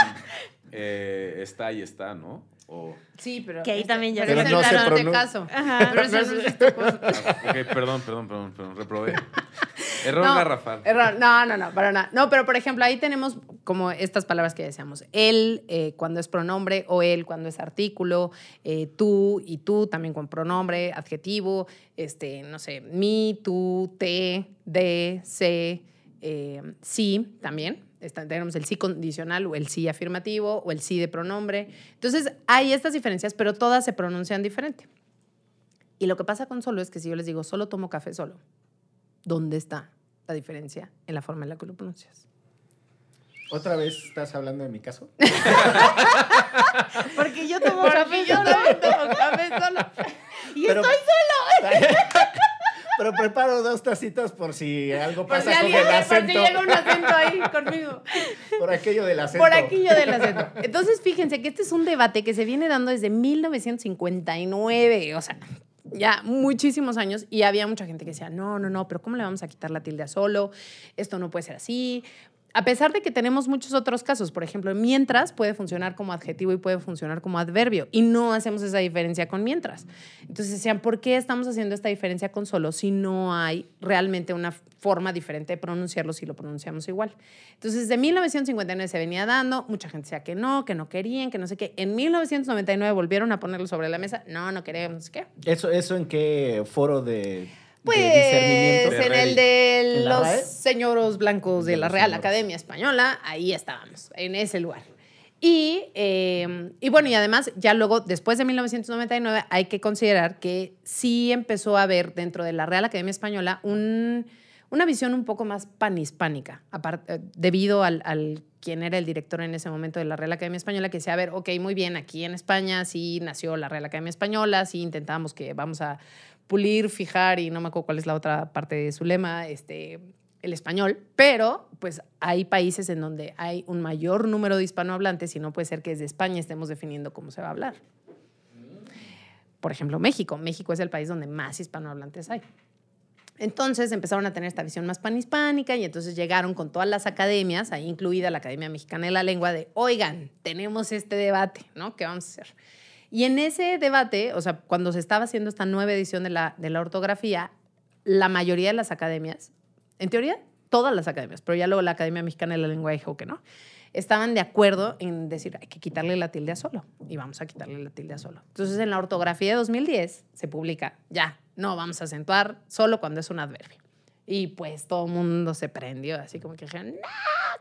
Speaker 3: eh, está y está, ¿no? O,
Speaker 5: Sí, pero...
Speaker 2: Que ahí también ya
Speaker 5: pero
Speaker 1: no se
Speaker 5: no te
Speaker 1: pronun-
Speaker 5: caso. <laughs>
Speaker 2: Ajá.
Speaker 5: Pero ese no es este cosa.
Speaker 3: ah, ok, perdón, perdón, perdón, perdón, reprobé. <laughs> Error
Speaker 5: No,
Speaker 3: garrafal.
Speaker 5: error. No, no, no, para nada. No, pero por ejemplo, ahí tenemos como estas palabras que decíamos. Él eh, cuando es pronombre o él cuando es artículo, eh, tú y tú también con pronombre, adjetivo, este, no sé, mi, tú, te, de, se, eh, sí también. Está- tenemos el sí condicional o el sí afirmativo o el sí de pronombre. Entonces, hay estas diferencias, pero todas se pronuncian diferente. Y lo que pasa con solo es que si yo les digo solo tomo café solo, ¿dónde está la diferencia en la forma en la que lo pronuncias?
Speaker 1: ¿Otra vez estás hablando de mi caso? <laughs>
Speaker 2: Porque yo tomo
Speaker 5: Porque
Speaker 2: café
Speaker 5: yo
Speaker 2: solo.
Speaker 5: también tomo café solo. <laughs>
Speaker 2: Y
Speaker 1: Pero-
Speaker 2: estoy solo.
Speaker 1: Pero preparo dos tacitas por si algo
Speaker 5: Por
Speaker 1: pasa
Speaker 5: si,
Speaker 1: con el
Speaker 5: por si
Speaker 1: acento.
Speaker 5: llega un acento ahí conmigo.
Speaker 1: Por aquello del acento.
Speaker 5: Por aquí yo del acento. Entonces, fíjense que este es un debate que se viene dando desde 1959, o sea, ya muchísimos años, y había mucha gente que decía, no, no, no, pero ¿cómo le vamos a quitar la tilde a solo? Esto no puede ser así. A pesar de que tenemos muchos otros casos, por ejemplo, mientras puede funcionar como adjetivo y puede funcionar como adverbio, y no hacemos esa diferencia con mientras. Entonces decían, ¿por qué estamos haciendo esta diferencia con solo si no hay realmente una forma diferente de pronunciarlo si lo pronunciamos igual? Entonces, de 1959 se venía dando, mucha gente decía que no, que no querían, que no sé qué. En 1999 volvieron a ponerlo sobre la mesa, no, no queremos, ¿qué?
Speaker 1: ¿Eso, ¿Eso en qué foro de,
Speaker 5: Pues
Speaker 1: de
Speaker 5: en el de
Speaker 1: ¿En la
Speaker 5: los señoros blancos de
Speaker 1: De
Speaker 5: la Real
Speaker 1: señoros.
Speaker 5: Academia Española, ahí estábamos, en ese lugar. Y, eh, y bueno, y además, ya luego, después de 1999, hay que considerar que sí empezó a haber dentro de la Real Academia Española un- una visión un poco más panhispánica, eh, debido al, al quien era el director en ese momento de la Real Academia Española, que decía, a ver, ok, muy bien, aquí en España sí nació la Real Academia Española, sí intentamos que vamos a pulir, fijar y no me acuerdo cuál es la otra parte de su lema, este, el español, pero pues hay países en donde hay un mayor número de hispanohablantes y no puede ser que desde España estemos definiendo cómo se va a hablar. Por ejemplo, México. México es el país donde más hispanohablantes hay. Entonces empezaron a tener esta visión más panhispánica y entonces llegaron con todas las academias, ahí incluida la Academia Mexicana de la Lengua, de, oigan, tenemos este debate, ¿no? ¿Qué vamos a hacer? Y en ese debate, o sea, cuando se estaba haciendo esta nueva edición de la, de la ortografía, la mayoría de las academias, en teoría, todas las academias, pero ya luego la Academia Mexicana de la Lengua dijo que no, estaban de acuerdo en decir, hay que quitarle la tilde a solo, y vamos a quitarle la tilde a solo. Entonces, en la ortografía de 2010 se publica, ya, no vamos a acentuar solo cuando es un adverbio. Y pues todo el mundo se prendió, así como que dijeron, no,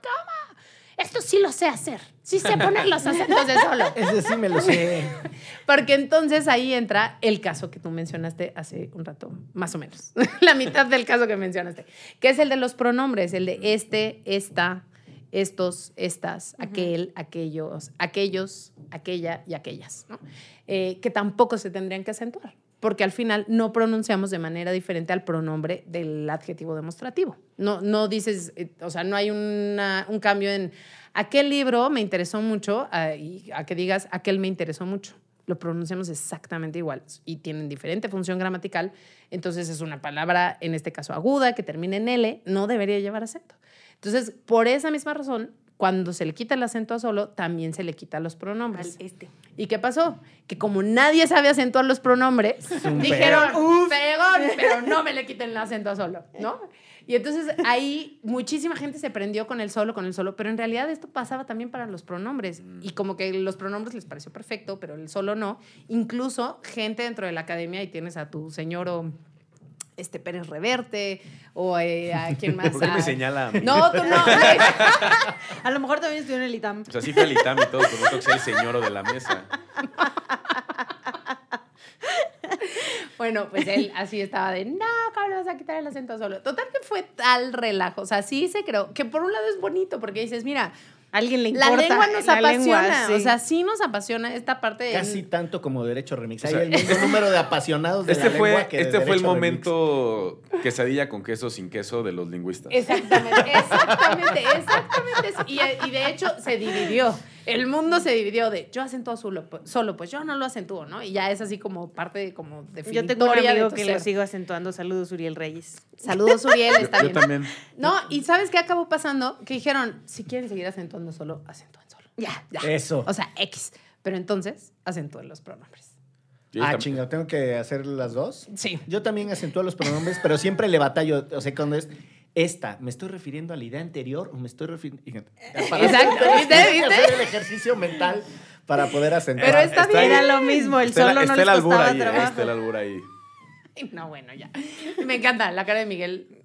Speaker 5: ¿cómo? Esto sí lo sé hacer, sí sé poner los acentos de solo.
Speaker 1: Ese sí me lo sé. <laughs>
Speaker 5: Porque entonces ahí entra el caso que tú mencionaste hace un rato, más o menos. <laughs> La mitad del caso que mencionaste, que es el de los pronombres, el de este, esta, estos, estas, aquel, aquellos, aquellos, aquella y aquellas, ¿no? Eh, que tampoco se tendrían que acentuar, porque al final no pronunciamos de manera diferente al pronombre del adjetivo demostrativo. No, no dices, eh, o sea, no hay un cambio en aquel libro me interesó mucho ah, y a que digas aquel me interesó mucho. Lo pronunciamos exactamente igual y tienen diferente función gramatical. Entonces es una palabra, en este caso aguda, que termina en L, no debería llevar acento. Entonces, por esa misma razón, cuando se le quita el acento a solo, también se le quita los pronombres.
Speaker 2: este.
Speaker 5: ¿Y qué pasó? Que como nadie sabe acentuar los pronombres, dijeron, pegón, pero no me le quiten el acento a solo, ¿no? Y entonces ahí muchísima gente se prendió con el solo, con el solo, pero en realidad esto pasaba también para los pronombres. Y como que los pronombres les pareció perfecto, pero el solo no. Incluso gente dentro de la academia, y tienes a tu señor o este Pérez Reverte, o eh, a quién más. <laughs>
Speaker 3: ¿Por qué me
Speaker 5: A-
Speaker 3: señala a mí?
Speaker 5: No, tú no. <laughs>
Speaker 2: A lo mejor también estudió en el ITAM.
Speaker 3: O sea, sí fue al ITAM y todo, pero no tengo que ser el señor de la mesa. <laughs>
Speaker 5: Bueno, pues él así estaba de, no, ¿cómo le vas a quitar el acento solo? Total que fue tal relajo, o sea, sí se creó, que por un lado es bonito, porque dices, mira,
Speaker 2: alguien le
Speaker 5: la
Speaker 2: importa.
Speaker 5: lengua nos
Speaker 2: la
Speaker 5: apasiona,
Speaker 2: lengua, sí.
Speaker 5: o sea, sí nos apasiona esta parte de...
Speaker 1: Casi tanto como Derecho Remix.
Speaker 3: O
Speaker 1: Hay el mismo número de apasionados de
Speaker 3: Este
Speaker 1: la
Speaker 3: fue,
Speaker 1: lengua que de
Speaker 3: este fue el
Speaker 1: Remix.
Speaker 3: momento quesadilla con queso sin queso de los lingüistas.
Speaker 5: Exactamente, exactamente, exactamente. Y, y de hecho se dividió. El mundo se dividió de yo acentúo solo, pues- solo, pues yo no lo acentúo, ¿no? Y ya es así como parte de, como
Speaker 2: Yo
Speaker 5: definitoria
Speaker 2: tengo un amigo que
Speaker 5: ser.
Speaker 2: lo sigo acentuando. Saludos, Uriel Reyes.
Speaker 5: Saludos, Uriel, <laughs> está
Speaker 3: Yo
Speaker 5: bien.
Speaker 3: también.
Speaker 5: No, y ¿sabes qué acabó pasando? Que dijeron, si quieren seguir acentuando solo, acentúen solo. Ya, ya.
Speaker 1: Eso.
Speaker 5: O sea, X. Pero entonces, acentúen los pronombres.
Speaker 3: Yo
Speaker 1: Ah, chinga, ¿tengo que hacer las dos?
Speaker 5: Sí.
Speaker 1: Yo también acentúo los pronombres, pero siempre le batallo. O sea, cuando es esta, ¿me estoy refiriendo a la idea anterior o me estoy refiriendo...? <laughs>
Speaker 5: Exacto, ¿viste? ¿viste?
Speaker 1: hacer el ejercicio mental para poder acentuar.
Speaker 5: Pero está bien.
Speaker 2: Era lo mismo, el
Speaker 3: Está,
Speaker 2: solo no
Speaker 3: está
Speaker 2: les
Speaker 3: el albur
Speaker 2: costaba
Speaker 3: ahí, eh,
Speaker 2: trabajo.
Speaker 3: está el albur ahí. <laughs>
Speaker 5: No, bueno, ya. Me encanta la cara de Miguel.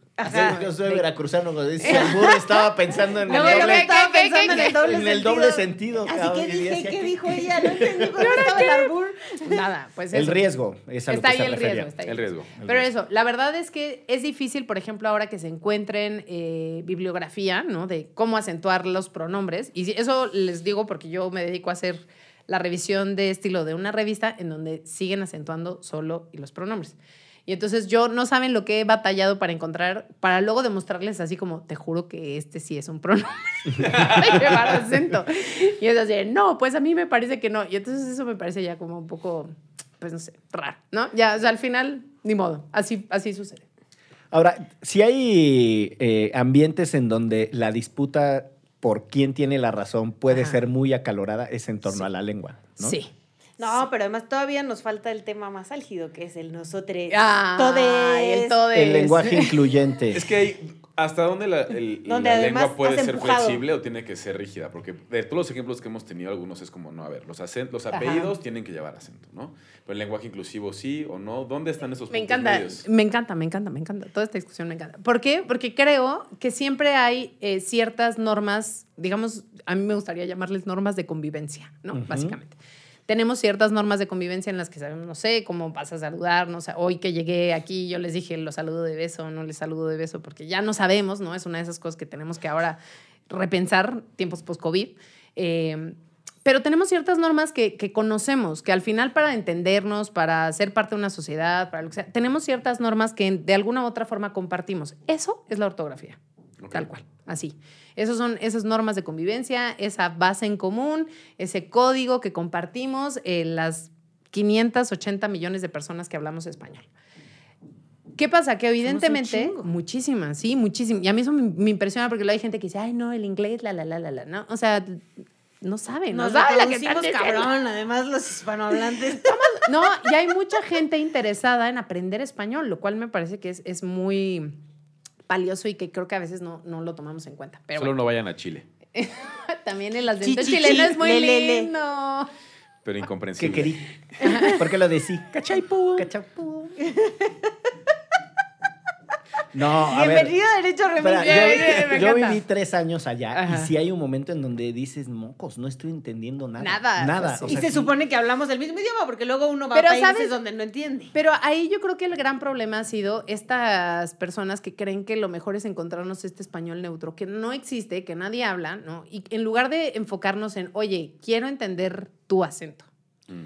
Speaker 1: Yo soy veracruzano, cuando dice albur, estaba pensando en el
Speaker 2: No, yo
Speaker 1: doble,
Speaker 2: estaba
Speaker 5: ¿qué, qué,
Speaker 2: pensando en el doble
Speaker 1: en el
Speaker 2: sentido.
Speaker 1: doble sentido.
Speaker 2: Así
Speaker 1: cabrón,
Speaker 2: que dije, ¿qué
Speaker 1: que-
Speaker 2: dijo ella? No entendí cuándo estaba el albur.
Speaker 5: Nada, pues
Speaker 1: El
Speaker 5: eso.
Speaker 1: riesgo, es a lo
Speaker 5: Está
Speaker 1: que
Speaker 5: ahí
Speaker 1: se
Speaker 5: el riesgo. Está ahí
Speaker 3: El riesgo.
Speaker 1: El
Speaker 5: Pero
Speaker 1: riesgo.
Speaker 5: eso, la verdad es que es difícil, por ejemplo, ahora que se encuentren eh, bibliografía, ¿no? De cómo acentuar los pronombres. Y eso les digo porque yo me dedico a hacer la revisión de estilo de una revista en donde siguen acentuando solo y los pronombres. Y entonces yo no saben lo que he batallado para encontrar, para luego demostrarles así como, te juro que este sí es un pronombre <laughs> llevar acento. Y es así, no, pues a mí me parece que no. Y entonces eso me parece ya como un poco, pues no sé, raro, ¿no? Ya, o sea, al final, ni modo, así, así sucede.
Speaker 1: Ahora, si hay eh, ambientes en donde la disputa por quién tiene la razón puede
Speaker 2: Ajá.
Speaker 1: ser muy acalorada, es en torno a la lengua, ¿no?
Speaker 5: Sí.
Speaker 2: No, pero además todavía nos falta el tema más álgido, que es el nosotros.
Speaker 5: Ah,
Speaker 2: todes.
Speaker 5: el todes.
Speaker 1: El lenguaje incluyente.
Speaker 3: Es que hay, ¿hasta dónde la, el-
Speaker 2: Donde
Speaker 3: la lengua puede ser
Speaker 2: empujado.
Speaker 3: flexible o tiene que ser rígida? Porque de todos los ejemplos que hemos tenido, algunos es como, no, a ver, los, los
Speaker 2: Ajá.
Speaker 3: apellidos tienen que llevar acento, ¿no? Pero el lenguaje inclusivo sí o no. ¿Dónde están esos
Speaker 5: Me
Speaker 3: puntos
Speaker 5: encanta,
Speaker 3: medios?
Speaker 5: me encanta, me encanta, me encanta. Toda esta discusión me encanta. ¿Por qué? Porque creo que siempre hay eh, ciertas normas, digamos, a mí me gustaría llamarles normas de convivencia, ¿no? Básicamente. Tenemos ciertas normas de convivencia en las que sabemos, no sé, cómo vas a saludar, no sé, hoy que llegué aquí yo les dije, los saludo de beso, no les saludo de beso, porque ya no sabemos, ¿no? Es una de esas cosas que tenemos que ahora repensar, tiempos post-COVID. Eh, pero tenemos ciertas normas que, que conocemos, que al final para entendernos, para ser parte de una sociedad, para lo que sea, tenemos ciertas normas que de alguna u otra forma compartimos. Eso es la ortografía, tal cual, así. Esas son esas normas de convivencia, esa base en común, ese código que compartimos eh, las 580 millones de personas que hablamos español. ¿Qué pasa? Que evidentemente, muchísimas, sí, muchísimas. Y a mí eso me, me impresiona porque luego hay gente que dice, ay, no, el inglés, la, la, la, la, la, ¿no? O sea, no saben, no saben la que están
Speaker 2: cabrón, además los hispanohablantes. <laughs>
Speaker 5: No, y hay mucha gente interesada en aprender español, lo cual me parece que es, es muy valioso y que creo que a veces no, no lo tomamos en cuenta. Pero
Speaker 3: Solo
Speaker 5: bueno,
Speaker 3: no vayan a Chile, <laughs>
Speaker 5: también el acento
Speaker 2: Chi, chi,
Speaker 5: chileno
Speaker 2: chi,
Speaker 5: es muy
Speaker 2: le, le, le.
Speaker 5: lindo.
Speaker 3: pero
Speaker 1: ¿Qué
Speaker 3: incomprensible.
Speaker 1: querí? ¿Por qué lo decí?
Speaker 2: Cachaipu.
Speaker 1: Cachapú. <laughs> No, a ver.
Speaker 2: Bienvenido a Derecho Remix.
Speaker 5: me
Speaker 1: yo, viví tres años allá
Speaker 5: Ajá.
Speaker 1: y sí hay un momento en donde dices, mocos, no estoy entendiendo nada.
Speaker 5: Nada,
Speaker 1: Nada.
Speaker 5: pues,
Speaker 1: o
Speaker 2: Y se
Speaker 1: sí.
Speaker 2: supone que hablamos el mismo idioma, porque luego uno va
Speaker 5: Pero,
Speaker 2: a países
Speaker 5: ¿sabes?
Speaker 2: donde no entiende.
Speaker 5: Pero ahí yo creo que el gran problema ha sido estas personas que creen que lo mejor es encontrarnos este español neutro, que no existe, que nadie habla, ¿no? Y en lugar de enfocarnos en, oye, quiero entender tu acento.
Speaker 3: Mm.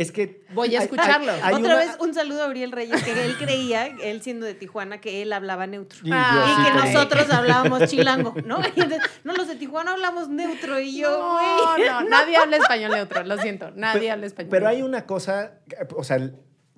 Speaker 1: Es que.
Speaker 5: Voy a
Speaker 1: hay-
Speaker 5: escucharlo.
Speaker 1: hay
Speaker 2: Otra
Speaker 1: una-
Speaker 2: vez, un saludo a Uriel Reyes, que él creía, él siendo de Tijuana, que él hablaba neutro.
Speaker 1: Y
Speaker 5: Ah,
Speaker 1: sí
Speaker 2: que
Speaker 1: creí.
Speaker 2: nosotros hablábamos <laughs> chilango, ¿no? Y entonces, no, los de Tijuana hablamos neutro. Y yo,
Speaker 5: No,
Speaker 2: güey.
Speaker 5: no, <laughs> nadie habla español neutro, lo siento, nadie habla español
Speaker 1: Pero hay una cosa, o sea,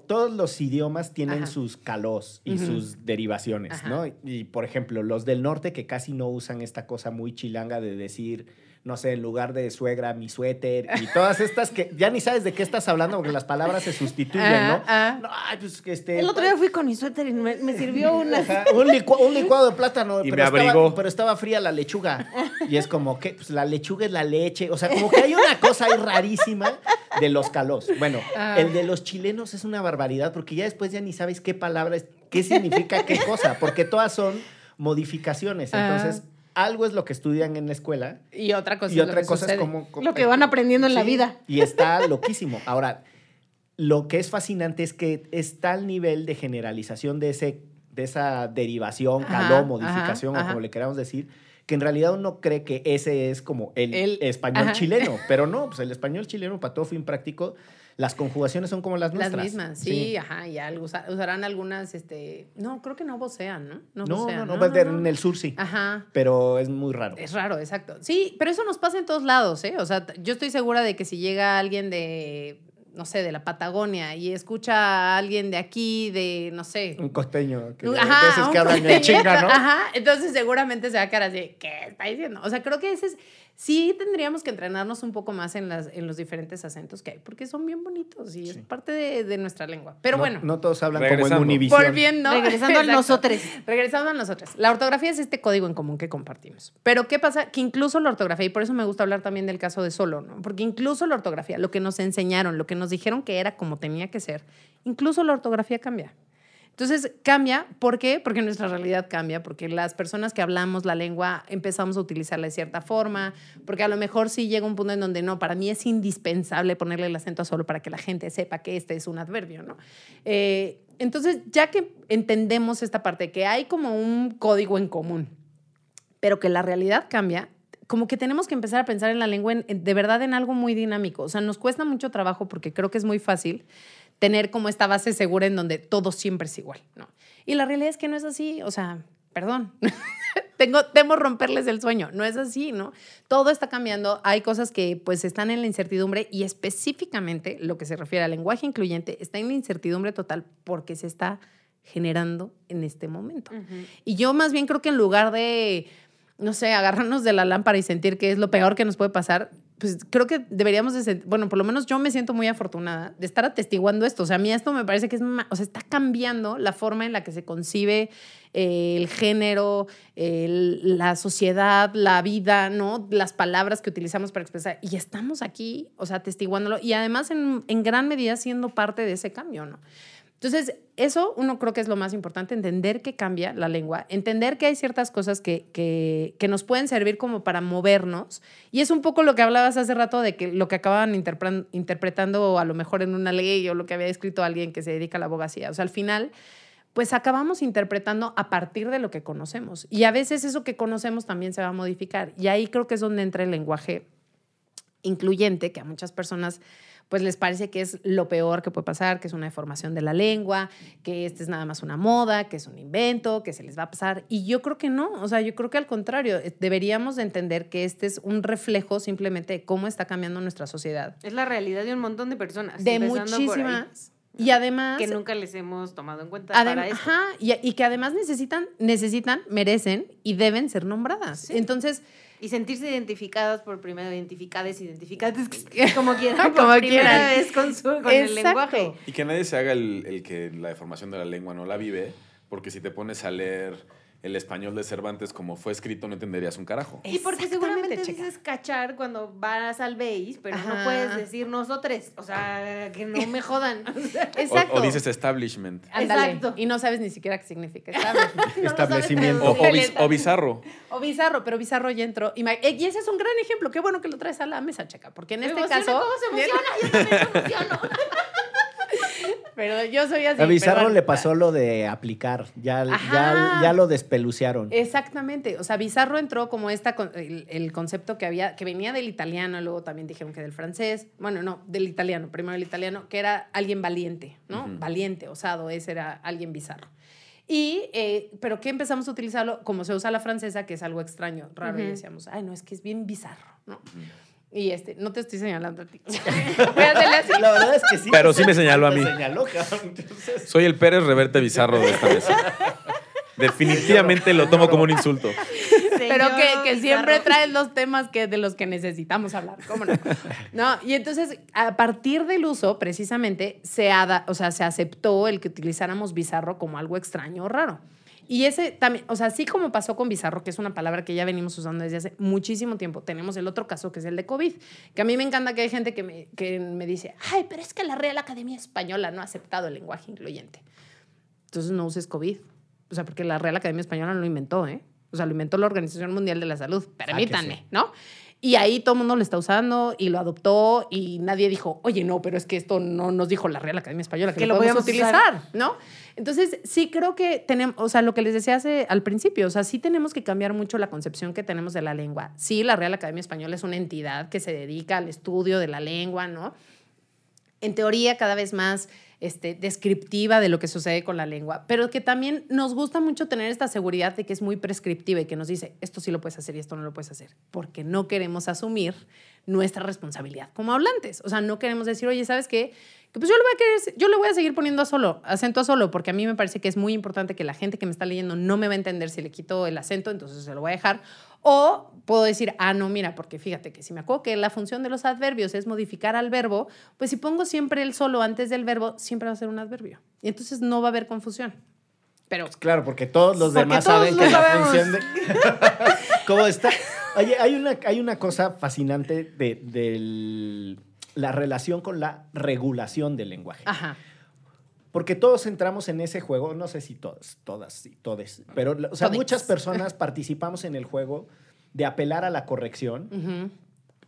Speaker 1: todos los idiomas tienen
Speaker 5: Ajá.
Speaker 1: sus calós y sus derivaciones,
Speaker 5: Ajá.
Speaker 1: ¿no? Y por ejemplo, los del norte que casi no usan esta cosa muy chilanga de decir, no sé, en lugar de suegra, mi suéter y todas estas que ya ni sabes de qué estás hablando porque las palabras se sustituyen, ¿no?
Speaker 5: Ah, ah.
Speaker 1: No, ay, pues que este.
Speaker 2: El otro día fui con mi suéter y me, me sirvió una.
Speaker 1: Un, licua- un licuado de plátano,
Speaker 3: Y
Speaker 1: pero,
Speaker 3: me
Speaker 1: estaba,
Speaker 3: abrigó.
Speaker 1: pero estaba fría la lechuga. Y es como que pues, la lechuga es la leche. O sea, como que hay una cosa ahí rarísima de los calós. Bueno,
Speaker 5: Ah.
Speaker 1: el de los chilenos es una barbaridad porque ya después ya ni sabes qué palabra es, qué significa qué cosa, porque todas son modificaciones.
Speaker 5: Ah.
Speaker 1: Entonces, algo es lo que estudian en la escuela
Speaker 5: Y otra cosa
Speaker 1: y
Speaker 5: es lo
Speaker 1: otra
Speaker 5: que
Speaker 1: cosa es como...
Speaker 2: Lo que van aprendiendo en la vida.
Speaker 1: Y está loquísimo. Ahora, lo que es fascinante es que está al nivel de generalización de, ese, de esa derivación,
Speaker 5: Ajá,
Speaker 1: caló, modificación
Speaker 5: ajá,
Speaker 1: o como
Speaker 5: ajá.
Speaker 1: le queramos decir, que en realidad uno cree que ese es como el,
Speaker 5: El-
Speaker 1: español
Speaker 5: ajá.
Speaker 1: chileno, pero no, <laughs> pues el español chileno para todo fin práctico, las conjugaciones son como las
Speaker 5: Las
Speaker 1: nuestras.
Speaker 5: mismas, sí, ajá, y algo, usa- usarán algunas, este, no, creo que no vocean, ¿no? No,
Speaker 1: No,
Speaker 5: vocean,
Speaker 1: no, no, pues, en el sur sí,
Speaker 5: Ajá.
Speaker 1: pero es muy raro.
Speaker 5: Es raro, exacto. Sí, pero eso nos pasa en todos lados, ¿eh? O sea, yo estoy segura de que si llega alguien de, no sé, de la Patagonia y escucha a alguien de aquí, de, no sé.
Speaker 1: Un costeño, que,
Speaker 5: Ajá, un
Speaker 1: chinga, ¿no? <laughs>
Speaker 5: Ajá, entonces seguramente se va a quedar así, ¿qué está diciendo? O sea, creo que ese es, sí tendríamos que entrenarnos un poco más en, las, en los diferentes acentos que hay, porque son bien bonitos y es parte de, de nuestra lengua. Pero
Speaker 1: No-
Speaker 5: bueno.
Speaker 1: No todos hablan como en
Speaker 3: Regresando.
Speaker 1: Univision.
Speaker 5: Volviendo.
Speaker 2: Regresando
Speaker 5: Exacto.
Speaker 2: nosotros.
Speaker 5: Regresando a nosotros. La ortografía es este código en común que compartimos. Pero ¿qué pasa? Que incluso la ortografía, y por eso me gusta hablar también del caso de Solo, ¿no? Porque incluso la ortografía, lo que nos enseñaron, lo que nos dijeron que era como tenía que ser, incluso la ortografía cambia. Entonces cambia, ¿por qué? Porque nuestra realidad cambia, porque las personas que hablamos la lengua empezamos a utilizarla de cierta forma, porque a lo mejor sí llega un punto en donde no, para mí es indispensable ponerle el acento solo para que la gente sepa que este es un adverbio, ¿no? Eh, entonces, ya que entendemos esta parte, que hay como un código en común, pero que la realidad cambia, como que tenemos que empezar a pensar en la lengua en- en- de verdad en algo muy dinámico. O sea, nos cuesta mucho trabajo porque creo que es muy fácil tener como esta base segura en donde todo siempre es igual, ¿no? Y la realidad es que no es así, o sea, perdón. <laughs> Tengo, temo romperles el sueño. No es así, ¿no? Todo está cambiando. Hay cosas que pues están en la incertidumbre y específicamente lo que se refiere al lenguaje incluyente está en la incertidumbre total porque se está generando en este momento. Y yo más bien creo que en lugar de, no sé, agarrarnos de la lámpara y sentir que es lo peor que nos puede pasar, pues creo que deberíamos de, sen- bueno, por lo menos yo me siento muy afortunada de estar atestiguando esto. O sea, a mí esto me parece que es, o sea, está cambiando la forma en la que se concibe eh, el género, la sociedad, la vida, ¿no? Las palabras que utilizamos para expresar. Y estamos aquí, o sea, atestiguándolo y además en, en gran medida siendo parte de ese cambio, ¿no? Entonces, eso uno creo que es lo más importante, entender que cambia la lengua, entender que hay ciertas cosas que, que, que nos pueden servir como para movernos. Y es un poco lo que hablabas hace rato de que lo que acababan interpre- interpretando a lo mejor en una ley o lo que había escrito alguien que se dedica a la abogacía. O sea, al final, pues acabamos interpretando a partir de lo que conocemos. Y a veces eso que conocemos también se va a modificar. Y ahí creo que es donde entra el lenguaje incluyente, que a muchas personas pues les parece que es lo peor que puede pasar, que es una deformación de la lengua, que este es nada más una moda, que es un invento, que se les va a pasar. Y yo creo que no, o sea, yo creo que al contrario, eh, deberíamos de entender que este es un reflejo simplemente de cómo está cambiando nuestra sociedad.
Speaker 2: Es la realidad de un montón de personas.
Speaker 5: De muchísimas. Y además...
Speaker 2: Que nunca les hemos tomado en cuenta para esto.
Speaker 5: Ajá, y, y que además necesitan, necesitan, merecen y deben ser nombradas. Entonces,
Speaker 2: Y sentirse identificadas por primera, identificadas, identificadas, <laughs> como quieran, por
Speaker 5: Como
Speaker 2: primera
Speaker 5: quieran.
Speaker 2: vez con, su, con el lenguaje.
Speaker 3: Y que nadie se haga el, el que la deformación de la lengua no la vive, porque si te pones a leer el español de Cervantes como fue escrito, no entenderías un carajo.
Speaker 2: Y porque seguramente dices cachar cuando vas al BASE, pero no
Speaker 5: Ajá.
Speaker 2: puedes decir nosotros. O sea, que no me jodan. <laughs> O sea,
Speaker 3: O, o dices establishment.
Speaker 2: Exacto.
Speaker 5: Y no sabes ni siquiera qué significa. <laughs> ¿sabes?
Speaker 1: Establecimiento.
Speaker 3: O, o bis- o bizarro.
Speaker 5: O bizarro, pero bizarro ya entró. Y, eh, y ese es un gran ejemplo. Qué bueno que lo traes a la mesa, checa. Porque en
Speaker 2: Me
Speaker 5: este caso.
Speaker 2: ¿Cómo se emociona? Yo también me emociono. <laughs>
Speaker 5: Pero yo soy así.
Speaker 1: A Bizarro
Speaker 5: perdón.
Speaker 1: le pasó lo de aplicar. Ya, ya, ya lo despelucearon.
Speaker 5: Exactamente. O sea, bizarro entró como esta, con- el, el concepto que había, que venía del italiano, luego también dijeron que del francés. Bueno, no, del italiano, primero del italiano, que era alguien valiente, ¿no? Valiente, osado, ese era alguien bizarro. Y, eh, pero que empezamos a utilizarlo como se usa la francesa, que es algo extraño, raro, y decíamos, ay, no, es que es bien bizarro, ¿no? Y este, no te estoy señalando a ti. <laughs> Así.
Speaker 1: La verdad es que sí.
Speaker 3: Pero sí me señaló a mí.
Speaker 1: señaló, cabrón. Entonces,
Speaker 3: Soy el Pérez Reverte bizarro de esta mesa. Definitivamente lo tomo como un insulto.
Speaker 5: pero que, que siempre traes los temas que, de los que necesitamos hablar. ¿Cómo no? No, y entonces, a partir del uso, precisamente, se, ada- o sea, se aceptó el que utilizáramos bizarro como algo extraño o raro. Y ese también, o sea, así como pasó con bizarro, que es una palabra que ya venimos usando desde hace muchísimo tiempo, tenemos el otro caso que es el de COVID, que a mí me encanta que hay gente que me, que me dice, ay, pero es que la Real Academia Española no ha aceptado el lenguaje incluyente. Entonces no uses COVID. O sea, porque la Real Academia Española no lo inventó, ¿eh? O sea, lo inventó la Organización Mundial de la Salud. Permítanme, ¿no? Y ahí todo el mundo lo está usando y lo adoptó y nadie dijo, oye, no, pero es que esto no nos dijo la Real Academia Española, que,
Speaker 2: Que
Speaker 5: lo, podemos utilizar,
Speaker 2: usar.
Speaker 5: ¿no? Entonces, sí creo que tenemos, o sea, lo que les decía hace, al principio, o sea, sí tenemos que cambiar mucho la concepción que tenemos de la lengua. Sí, la Real Academia Española es una entidad que se dedica al estudio de la lengua, ¿no? en teoría cada vez más este, descriptiva de lo que sucede con la lengua, pero que también nos gusta mucho tener esta seguridad de que es muy prescriptiva y que nos dice, esto sí lo puedes hacer y esto no lo puedes hacer, porque no queremos asumir nuestra responsabilidad como hablantes. O sea, no queremos decir, oye, ¿sabes qué? Que pues yo le voy a querer, yo le voy a seguir poniendo a solo, acento a solo, porque a mí me parece que es muy importante que la gente que me está leyendo no me va a entender si le quito el acento, entonces se lo voy a dejar. O puedo decir, ah, no, mira, porque fíjate que si me acuerdo que la función de los adverbios es modificar al verbo, pues si pongo siempre el solo antes del verbo, siempre va a ser un adverbio. Y entonces no va a haber confusión. Pero
Speaker 1: Claro, porque todos los
Speaker 5: Porque
Speaker 1: demás
Speaker 5: todos
Speaker 1: saben
Speaker 5: lo
Speaker 1: que la función de. <laughs> ¿Cómo está? Oye, hay una, hay una cosa fascinante de, la relación con la regulación del lenguaje.
Speaker 5: Ajá.
Speaker 1: Porque todos entramos en ese juego, no sé si todos, todas, sí, todes, pero o sea, muchas personas <laughs> participamos en el juego de apelar a la corrección.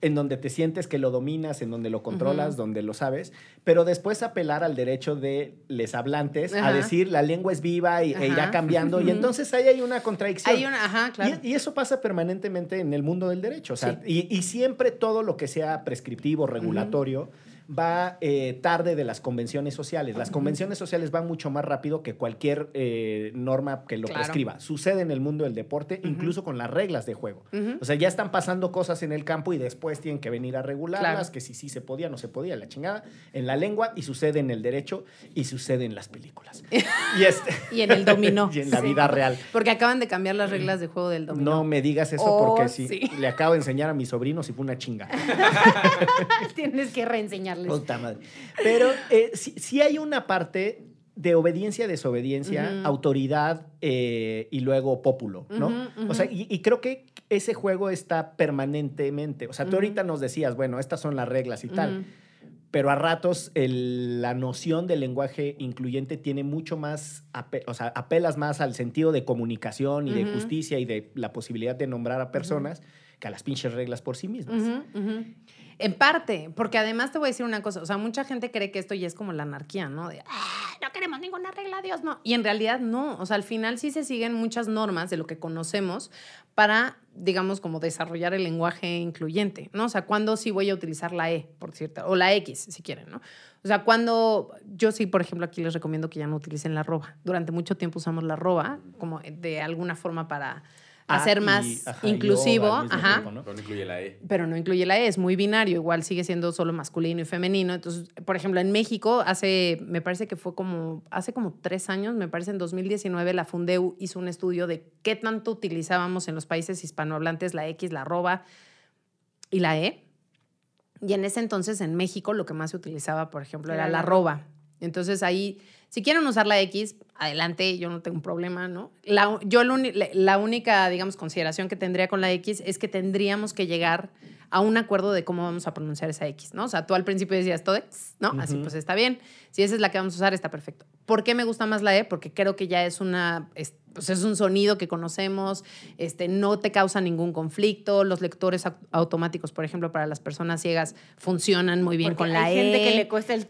Speaker 1: En donde te sientes que lo dominas, en donde lo controlas, donde lo sabes, pero después apelar al derecho de les hablantes a decir la lengua es viva y, e irá cambiando, y entonces ahí hay una contradicción.
Speaker 5: Hay una, ajá, claro.
Speaker 1: Y, y eso pasa permanentemente en el mundo del derecho. O sea, y, y siempre todo lo que sea prescriptivo, regulatorio, va eh, tarde de las convenciones sociales. Las convenciones sociales van mucho más rápido que cualquier eh, norma que lo
Speaker 5: Claro.
Speaker 1: prescriba. Sucede en el mundo del deporte, incluso con las reglas de juego. O sea, ya están pasando cosas en el campo y después tienen que venir a regularlas,
Speaker 5: Claro.
Speaker 1: que si sí se podía, no se podía, la chingada, en la lengua y sucede en el derecho y sucede en las películas. <laughs> y, este,
Speaker 5: Y en el dominó. <laughs>
Speaker 1: y en la
Speaker 5: Sí.
Speaker 1: vida real.
Speaker 5: Porque acaban de cambiar las reglas de juego del dominó.
Speaker 1: No me digas eso
Speaker 5: Oh,
Speaker 1: porque si
Speaker 5: sí.
Speaker 1: le acabo de enseñar a mis sobrinos y fue una chinga. <laughs>
Speaker 2: Tienes que reenseñarles.
Speaker 1: Puta madre. Pero eh, sí, sí hay una parte de obediencia, desobediencia, autoridad eh, y luego pópulo, ¿no? O sea, y, y creo que ese juego está permanentemente. O sea, tú ahorita nos decías, bueno, estas son las reglas y tal. Pero a ratos el- la noción del lenguaje incluyente tiene mucho más, ape- o sea, apelas más al sentido de comunicación y de justicia y de la posibilidad de nombrar a personas que las pinches reglas por sí mismas.
Speaker 5: En parte, porque además te voy a decir una cosa, o sea, mucha gente cree que esto ya es como la anarquía, ¿no? De, "Ah, no queremos ninguna regla, Dios, no. Y en realidad no, o sea, al final sí se siguen muchas normas de lo que conocemos para, digamos, como desarrollar el lenguaje incluyente, ¿no? O sea, cuando sí voy a utilizar la E, por cierto, o la X, si quieren, ¿no? O sea, cuando yo sí, por ejemplo, aquí les recomiendo que ya no utilicen la arroba. Durante mucho tiempo usamos la arroba como de alguna forma para Hacer
Speaker 1: y-
Speaker 5: más
Speaker 1: ajá, y o
Speaker 5: inclusivo,
Speaker 1: mismo
Speaker 5: ajá,
Speaker 1: tiempo, ¿no?
Speaker 3: Pero no incluye la E.
Speaker 5: pero no incluye la E, es muy binario, igual sigue siendo solo masculino y femenino. Entonces, por ejemplo, en México, hace, me parece que fue como, hace como tres años, me parece en 2019, la Fundeu hizo un estudio de qué tanto utilizábamos en los países hispanohablantes la X, la arroba y la E. Y en ese entonces, en México, lo que más se utilizaba, por ejemplo, era, la arroba. Entonces ahí, si quieren usar la X, adelante, yo no tengo un problema, ¿no? La, yo la, única, digamos, consideración que tendría con la X es que tendríamos que llegar a un acuerdo de cómo vamos a pronunciar esa X, ¿no? O sea, tú al principio decías Todex, ¿no? Así pues está bien. Si esa es la que vamos a usar, está perfecto. ¿Por qué me gusta más la E? Porque creo que ya es una, es, pues es un sonido que conocemos, este, no te causa ningún conflicto. Los lectores au- automáticos, por ejemplo, para las personas ciegas, funcionan muy bien
Speaker 2: Porque
Speaker 5: con la
Speaker 2: hay
Speaker 5: E.
Speaker 2: gente que le cuesta el...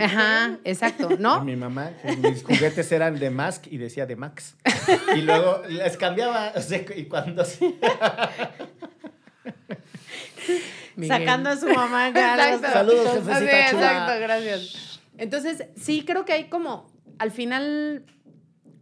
Speaker 5: Ajá, <laughs> exacto,
Speaker 1: A
Speaker 5: ¿no?
Speaker 1: Mi mamá, mis juguetes eran de Mask y decía de Max. Y luego les cambiaba, o sea, y cuando <laughs>
Speaker 5: Miguel.
Speaker 2: Sacando a su mamá.
Speaker 5: Exacto.
Speaker 1: Saludos, jefecita chula.
Speaker 5: exacto, gracias. Entonces, sí creo que hay como, al final,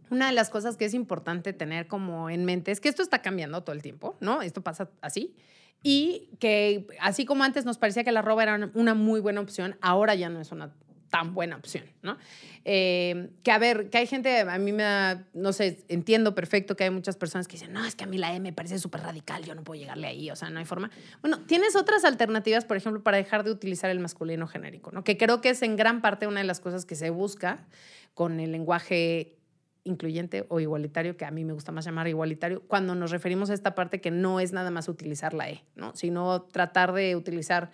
Speaker 5: una de las cosas que es importante tener como en mente es que esto está cambiando todo el tiempo, ¿no? Esto pasa así. Y que así como antes nos parecía que la roba era una muy buena opción, ahora ya no es una tan buena opción, ¿no? Eh, que a ver, que hay gente, a mí me da, no sé, entiendo perfecto que hay muchas personas que dicen, no, es que a mí la E me parece súper radical, yo no puedo llegarle ahí, o sea, no hay forma. Bueno, tienes otras alternativas, por ejemplo, para dejar de utilizar el masculino genérico, ¿no? Que creo que es en gran parte una de las cosas que se busca con el lenguaje incluyente o igualitario, que a mí me gusta más llamar igualitario, cuando nos referimos a esta parte que no es nada más utilizar la E, ¿no? Sino tratar de utilizar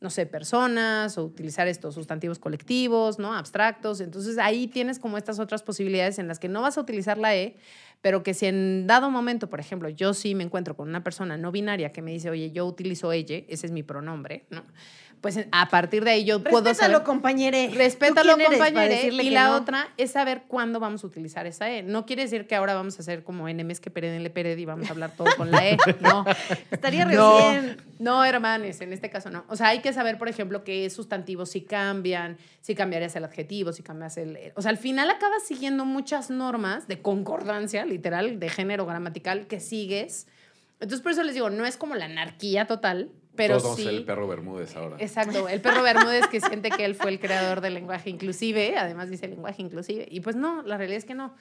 Speaker 5: no sé, personas o utilizar estos sustantivos colectivos, ¿no? Abstractos. Entonces ahí tienes como estas otras posibilidades en las que no vas a utilizar la E, pero que si en dado momento, por ejemplo, yo sí me encuentro con una persona no binaria que me dice, oye, yo utilizo ella, ese es mi pronombre, ¿no? Pues a partir de ahí yo puedo
Speaker 2: Respétalo,
Speaker 5: saber...
Speaker 2: compañere.
Speaker 5: Respétalo,
Speaker 2: ¿Tú quién eres para
Speaker 5: compañere. Y
Speaker 2: que
Speaker 5: la
Speaker 2: no?
Speaker 5: otra es saber cuándo vamos a utilizar esa E. No quiere decir que ahora vamos a hacer como enemies que perenle pered y vamos a hablar todo con la E. <laughs> No.
Speaker 2: Estaría
Speaker 5: no,
Speaker 2: recién.
Speaker 5: no, hermanes, en este caso no. O sea, hay que saber, por ejemplo, qué sustantivos si cambian, si cambiarías el adjetivo, si cambias el... O sea, al final acabas siguiendo muchas normas de concordancia, literal, de género gramatical que sigues. Entonces, por eso les digo, no es como la anarquía total, pero
Speaker 3: Todos
Speaker 5: sí...
Speaker 3: el perro Bermúdez ahora.
Speaker 5: Exacto, el perro Bermúdez que siente que él fue el creador del lenguaje inclusive, además dice lenguaje inclusive, y pues no, la realidad es que no.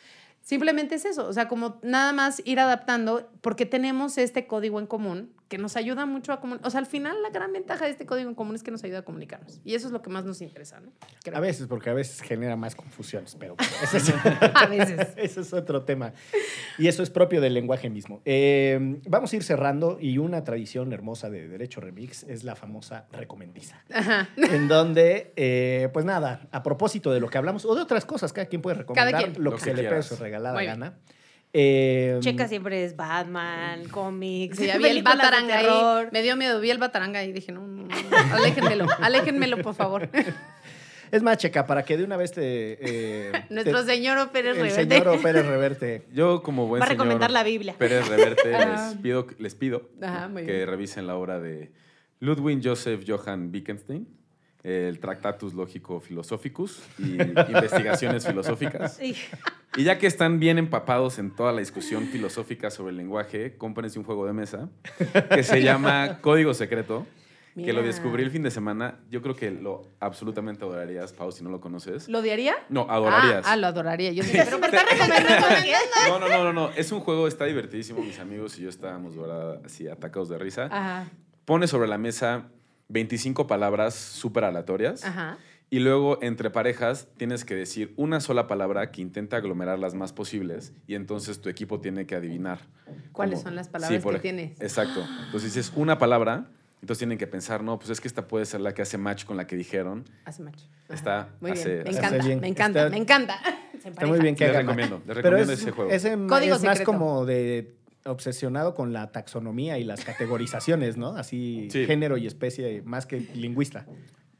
Speaker 5: Simplemente es eso, o sea, como nada más ir adaptando porque tenemos este código en común que nos ayuda mucho a comunicar. O sea, al final la gran ventaja de este código en común es que nos ayuda a comunicarnos. Y eso es lo que más nos interesa, ¿no? Creo.
Speaker 1: A veces, porque a veces genera más confusiones, pero bueno, ese es, <laughs>
Speaker 5: A veces. <laughs>
Speaker 1: ese es otro tema. Y eso es propio del lenguaje mismo. Eh, vamos a ir cerrando y una tradición hermosa de Derecho Remix es la famosa recomendiza.
Speaker 5: Ajá.
Speaker 1: En donde, eh, pues nada, a propósito de lo que hablamos o de otras cosas, cada quien puede recomendar
Speaker 5: quien.
Speaker 1: lo,
Speaker 3: Lo
Speaker 1: que,
Speaker 3: que
Speaker 1: se le su regalada
Speaker 5: Muy
Speaker 1: gana. Eh,
Speaker 2: Checa siempre es Batman, cómics,
Speaker 5: Sí, ya vi el bataranga ahí. Me dio miedo, vi el bataranga y dije, no, no, no, aléjenmelo, <laughs> aléjenmelo, por favor.
Speaker 1: Es más, Checa, para que de una vez te... eh, <laughs>
Speaker 5: Nuestro
Speaker 1: te-
Speaker 5: señor Pérez
Speaker 1: el
Speaker 5: Reverte.
Speaker 1: señor Pérez Reverte.
Speaker 3: Yo, como buen
Speaker 2: Va a recomendar la Biblia.
Speaker 3: Pérez Reverte, <laughs> les pido, les pido
Speaker 5: Ajá,
Speaker 3: que
Speaker 5: bien.
Speaker 3: revisen la obra de Ludwig Joseph Johann Wittgenstein, el Tractatus Lógico Philosophicus y <laughs> investigaciones filosóficas.
Speaker 2: Sí.
Speaker 3: Y ya que están bien empapados en toda la discusión filosófica sobre el lenguaje, cómprense un juego de mesa que se <laughs> llama Código Secreto, que lo descubrí el fin de semana. Yo creo que lo absolutamente adorarías, Pau, si no lo conoces.
Speaker 5: ¿Lo odiaría?
Speaker 3: No, adorarías.
Speaker 5: Ah, ah, lo adoraría. Yo dije, pero ¿por qué recomendando <laughs>
Speaker 3: No, no, no, no, no. Es un juego, está divertidísimo. Mis amigos y yo estábamos ¿verdad? así atacados de risa.
Speaker 5: Ajá,
Speaker 3: Pone sobre la mesa 25 palabras súper aleatorias.
Speaker 5: ajá.
Speaker 3: Y luego, entre parejas, tienes que decir una sola palabra que intenta aglomerar las más posibles. Y entonces tu equipo tiene que adivinar.
Speaker 5: ¿Cuáles
Speaker 3: Como-
Speaker 5: son las palabras
Speaker 3: por
Speaker 5: que
Speaker 3: ej-
Speaker 5: tienes?
Speaker 3: Exacto. Entonces dices una palabra, entonces tienen que pensar, no, pues es que esta puede ser la que hace match con la que dijeron.
Speaker 5: Hace match.
Speaker 3: Está,
Speaker 5: Muy bien. me
Speaker 3: hace
Speaker 5: encanta,
Speaker 1: bien.
Speaker 5: me encanta,
Speaker 1: Está-
Speaker 5: me encanta. <laughs> Se
Speaker 1: Está muy bien que
Speaker 3: Les
Speaker 1: haga
Speaker 3: recomiendo, les
Speaker 1: Pero
Speaker 3: recomiendo
Speaker 1: es-
Speaker 3: ese juego.
Speaker 1: Ese ma-
Speaker 5: Código
Speaker 1: es más
Speaker 5: secreto.
Speaker 1: como de obsesionado con la taxonomía y las categorizaciones, ¿no? Así <laughs>
Speaker 3: Sí.
Speaker 1: género y especie, más que lingüista.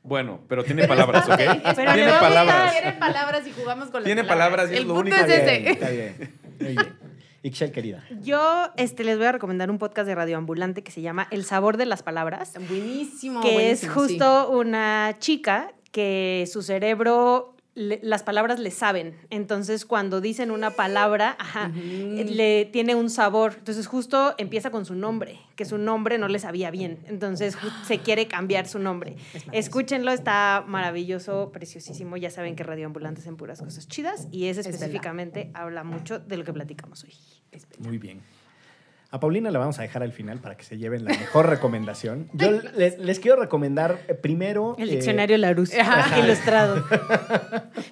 Speaker 3: Bueno, pero tiene palabras, ¿ok? <laughs>
Speaker 5: Pero
Speaker 3: tiene palabras.
Speaker 5: Tiene palabras y jugamos con las
Speaker 3: Tiene palabras y es
Speaker 5: El
Speaker 3: lo único
Speaker 5: es
Speaker 3: que-
Speaker 5: ese.
Speaker 1: Está bien, muy bien. Ixchel, querida.
Speaker 2: Yo este, les voy a recomendar un podcast de radioambulante que se llama El sabor de las palabras,
Speaker 5: Buenísimo.
Speaker 2: que es
Speaker 5: sí.
Speaker 2: justo una chica que su cerebro, le- las palabras le saben. Entonces, cuando dicen una palabra, ajá, le tiene un sabor. Entonces, justo empieza con su nombre, que su nombre no le sabía bien. Entonces, se quiere cambiar su nombre. Escúchenlo, está maravilloso, preciosísimo. Ya saben que radioambulantes en puras cosas chidas y ese
Speaker 5: verdad.
Speaker 2: específicamente habla mucho de lo que platicamos hoy.
Speaker 1: Muy bien. A Paulina la vamos a dejar al final para que se lleven la mejor recomendación. Yo les, les quiero recomendar eh, primero...
Speaker 2: El
Speaker 1: eh,
Speaker 2: diccionario Larousse,
Speaker 5: Ajá.
Speaker 2: ilustrado.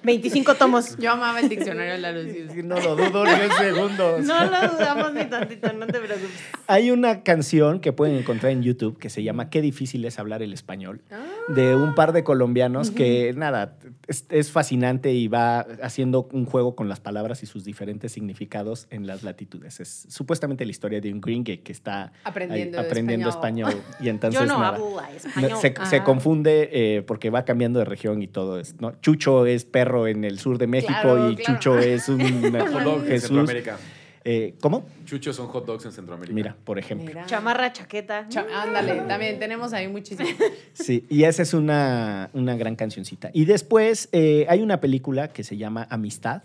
Speaker 2: 25 tomos.
Speaker 5: Yo amaba el diccionario de la luz.
Speaker 1: no lo dudo ni un segundo.
Speaker 2: No lo dudamos ni tantito, no te preocupes.
Speaker 1: Hay una canción que pueden encontrar en YouTube que se llama Qué difícil es hablar el español, de un par de colombianos que, nada, es, es fascinante y va haciendo un juego con las palabras y sus diferentes significados en las latitudes. Es supuestamente la historia de un gringue que está ahí
Speaker 5: Aprendiendo español.
Speaker 1: español. y <laughs> entonces
Speaker 2: Yo no
Speaker 1: nada,
Speaker 2: hablo español.
Speaker 1: se, se confunde eh, porque va cambiando de región y todo es, ¿no? Chucho es perro en el sur de México
Speaker 5: Claro,
Speaker 1: y
Speaker 5: claro.
Speaker 1: Chucho es un <laughs>
Speaker 3: Hot dog en
Speaker 1: Jesús.
Speaker 3: Centroamérica.
Speaker 1: Eh, ¿Cómo?
Speaker 3: Chuchos son hot dogs en Centroamérica.
Speaker 1: Mira, por ejemplo.
Speaker 5: Mira.
Speaker 2: Chamarra, chaqueta.
Speaker 5: Cha- ándale, también tenemos ahí muchísimo. <laughs>
Speaker 1: Sí, y esa es una, una gran cancioncita. Y después eh, hay una película que se llama Amistad,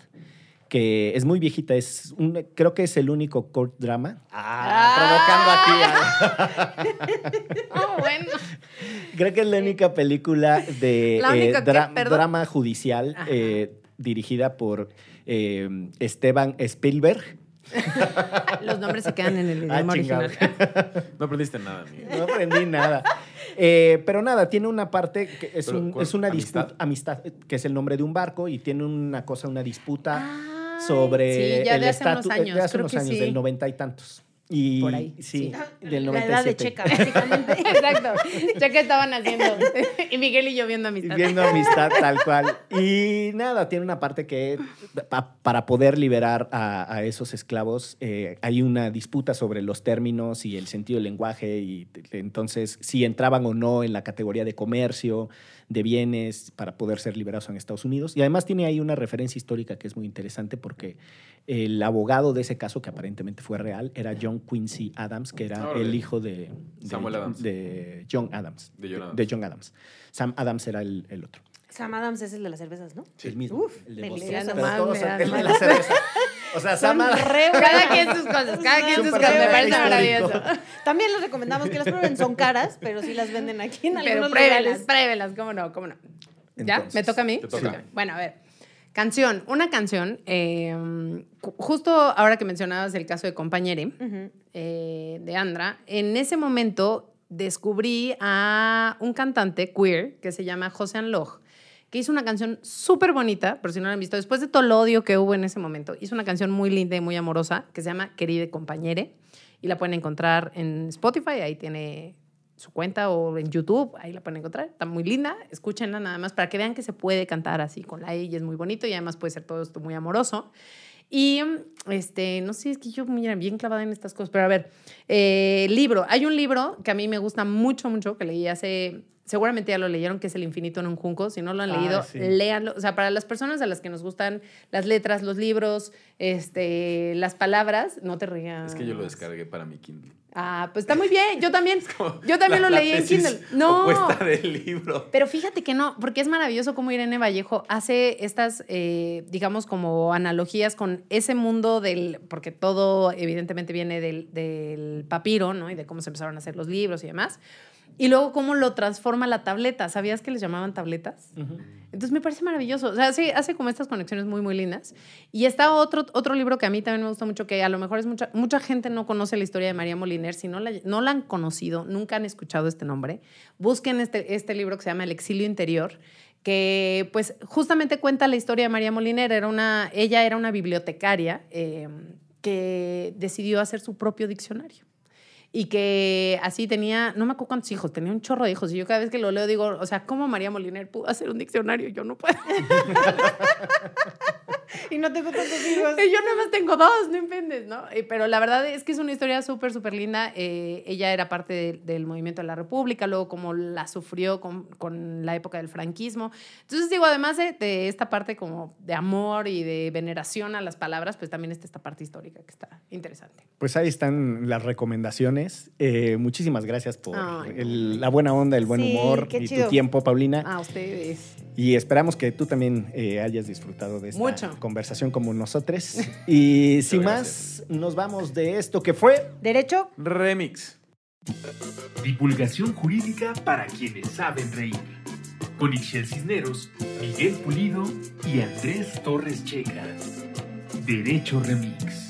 Speaker 1: que es muy viejita, es un- creo que es el único court drama. Ah, provocando a- <laughs>
Speaker 5: Oh, bueno.
Speaker 1: creo que es la única película de
Speaker 5: única
Speaker 1: eh, dra- drama judicial eh, dirigida por eh, Esteban Spielberg. <laughs>
Speaker 5: Los nombres se quedan en el
Speaker 1: Ah,
Speaker 5: idioma original.
Speaker 3: No aprendiste nada, Miguel.
Speaker 1: No aprendí nada. Eh, pero nada, tiene una parte que es,
Speaker 3: Pero,
Speaker 1: un- es una
Speaker 3: ¿Amistad?
Speaker 1: disputa, amistad, eh, que es el nombre de un barco y tiene una cosa, una disputa
Speaker 5: Ay,
Speaker 1: sobre
Speaker 5: sí, ya
Speaker 1: el
Speaker 5: de hace unos
Speaker 1: estatus
Speaker 5: años,
Speaker 1: de hace unos años,
Speaker 5: sí.
Speaker 1: del noventa y tantos. Y,
Speaker 5: Por ahí,
Speaker 1: Sí,
Speaker 5: sí.
Speaker 1: del
Speaker 2: La edad de
Speaker 1: 97.
Speaker 2: Checa, básicamente. <laughs>
Speaker 5: Exacto. Que estaban haciendo. <laughs> Y Miguel y yo viendo amistad.
Speaker 1: Viendo amistad tal cual. Y nada, tiene una parte que pa- para poder liberar a, a esos esclavos eh, hay una disputa sobre los términos y el sentido del lenguaje y entonces si entraban o no en la categoría de comercio, de bienes para poder ser liberados en Estados Unidos. Y además tiene ahí una referencia histórica que es muy interesante porque el abogado de ese caso, que aparentemente fue real, era John Quincy Adams, que era el hijo de, de-
Speaker 3: Samuel Adams.
Speaker 1: de John Adams.
Speaker 3: De John Adams.
Speaker 1: de John Adams. Sam Adams era el, el otro.
Speaker 2: Sam Adams es el de las cervezas, ¿no?
Speaker 1: El mismo.
Speaker 2: Uf,
Speaker 1: el de. Boston. Pero todos el de la cerveza. O sea,
Speaker 2: Son re <laughs>
Speaker 5: Cada quien sus cosas, cada quien sus cosas. Me parece
Speaker 1: histórico.
Speaker 5: maravilloso.
Speaker 2: También les recomendamos que las prueben. Son caras, pero sí las venden aquí en
Speaker 5: Pero
Speaker 2: algunos
Speaker 5: pruébelas,
Speaker 2: lugares.
Speaker 5: pruébelas, cómo no, cómo no. ¿Ya?
Speaker 1: Entonces,
Speaker 5: ¿Me toca a mí?
Speaker 3: te toca.
Speaker 5: Sí. Bueno, a ver. Canción, una canción. eh, ju- justo ahora que mencionabas el caso de Compañere, eh, de Andra, en ese momento descubrí a un cantante queer que se llama José Loch, hizo una canción súper bonita, por si no la han visto, después de todo el odio que hubo en ese momento, hizo una canción muy linda y muy amorosa que se llama Querida Compañere y la pueden encontrar en Spotify, ahí tiene su cuenta o en YouTube, ahí la pueden encontrar, está muy linda, escúchenla nada más para que vean que se puede cantar así con la ella, es muy bonito y además puede ser todo esto muy amoroso. Y este, no sé, es que yo mira, bien clavada en estas cosas, pero a ver, eh, libro. Hay un libro que a mí me gusta mucho, mucho, que leí hace seguramente ya lo leyeron, que es El infinito en un junco. Si no lo han
Speaker 1: Ah,
Speaker 5: leído,
Speaker 1: sí.
Speaker 5: léanlo. O sea, para las personas a las que nos gustan las letras, los libros, este, las palabras, no te rías.
Speaker 3: Es que yo lo descargué para mi Kindle.
Speaker 5: Ah, pues está muy bien. Yo también. <laughs> Yo también
Speaker 3: La-
Speaker 5: lo leí en Kindle. No.
Speaker 3: Del libro.
Speaker 5: Pero fíjate que no, porque es maravilloso cómo Irene Vallejo hace estas, eh, digamos, como analogías con ese mundo del, porque todo evidentemente viene del, del papiro, ¿no? Y de cómo se empezaron a hacer los libros y demás. Y luego cómo lo transforma la tableta. ¿Sabías que les llamaban tabletas? Entonces me parece maravilloso. O sea, hace como estas conexiones muy, muy lindas. Y está otro, otro libro que a mí también me gusta mucho, que a lo mejor es mucha, mucha gente no conoce la historia de María Moliner. Si no la, no la han conocido, nunca han escuchado este nombre, busquen este, este libro que se llama El exilio interior que pues justamente cuenta la historia de María Moliner. Era una, ella era una bibliotecaria eh, que decidió hacer su propio diccionario y que así tenía, no me acuerdo cuántos hijos, tenía un chorro de hijos. Y yo cada vez que lo leo digo, o sea, ¿cómo María Moliner pudo hacer un diccionario? Yo no puedo. <laughs> <laughs>
Speaker 2: Y no tengo tantos hijos.
Speaker 5: Y yo nada más tengo dos, no inventes, ¿no? Eh, Pero la verdad es que es una historia súper, súper linda. Eh, ella era parte de- del movimiento de la República, luego como la sufrió con, con la época del franquismo. Entonces digo, además de, de esta parte como de amor y de veneración a las palabras, pues también está esta parte histórica que está interesante.
Speaker 1: Pues ahí están las recomendaciones. Eh, muchísimas gracias por
Speaker 5: Ay, no.
Speaker 1: el- la buena onda, el buen
Speaker 5: Sí,
Speaker 1: humor y
Speaker 5: chido.
Speaker 1: tu tiempo, Paulina.
Speaker 5: A ustedes.
Speaker 1: Y esperamos que tú también eh, hayas disfrutado de esta
Speaker 5: Mucho.
Speaker 1: Conversación como nosotros. <laughs> Y sin más, nos vamos de esto que fue
Speaker 2: Derecho.
Speaker 3: Remix.
Speaker 4: Divulgación jurídica para quienes saben reír. Con Ixel Cisneros, Miguel Pulido y Andrés Torres Checa. Derecho Remix.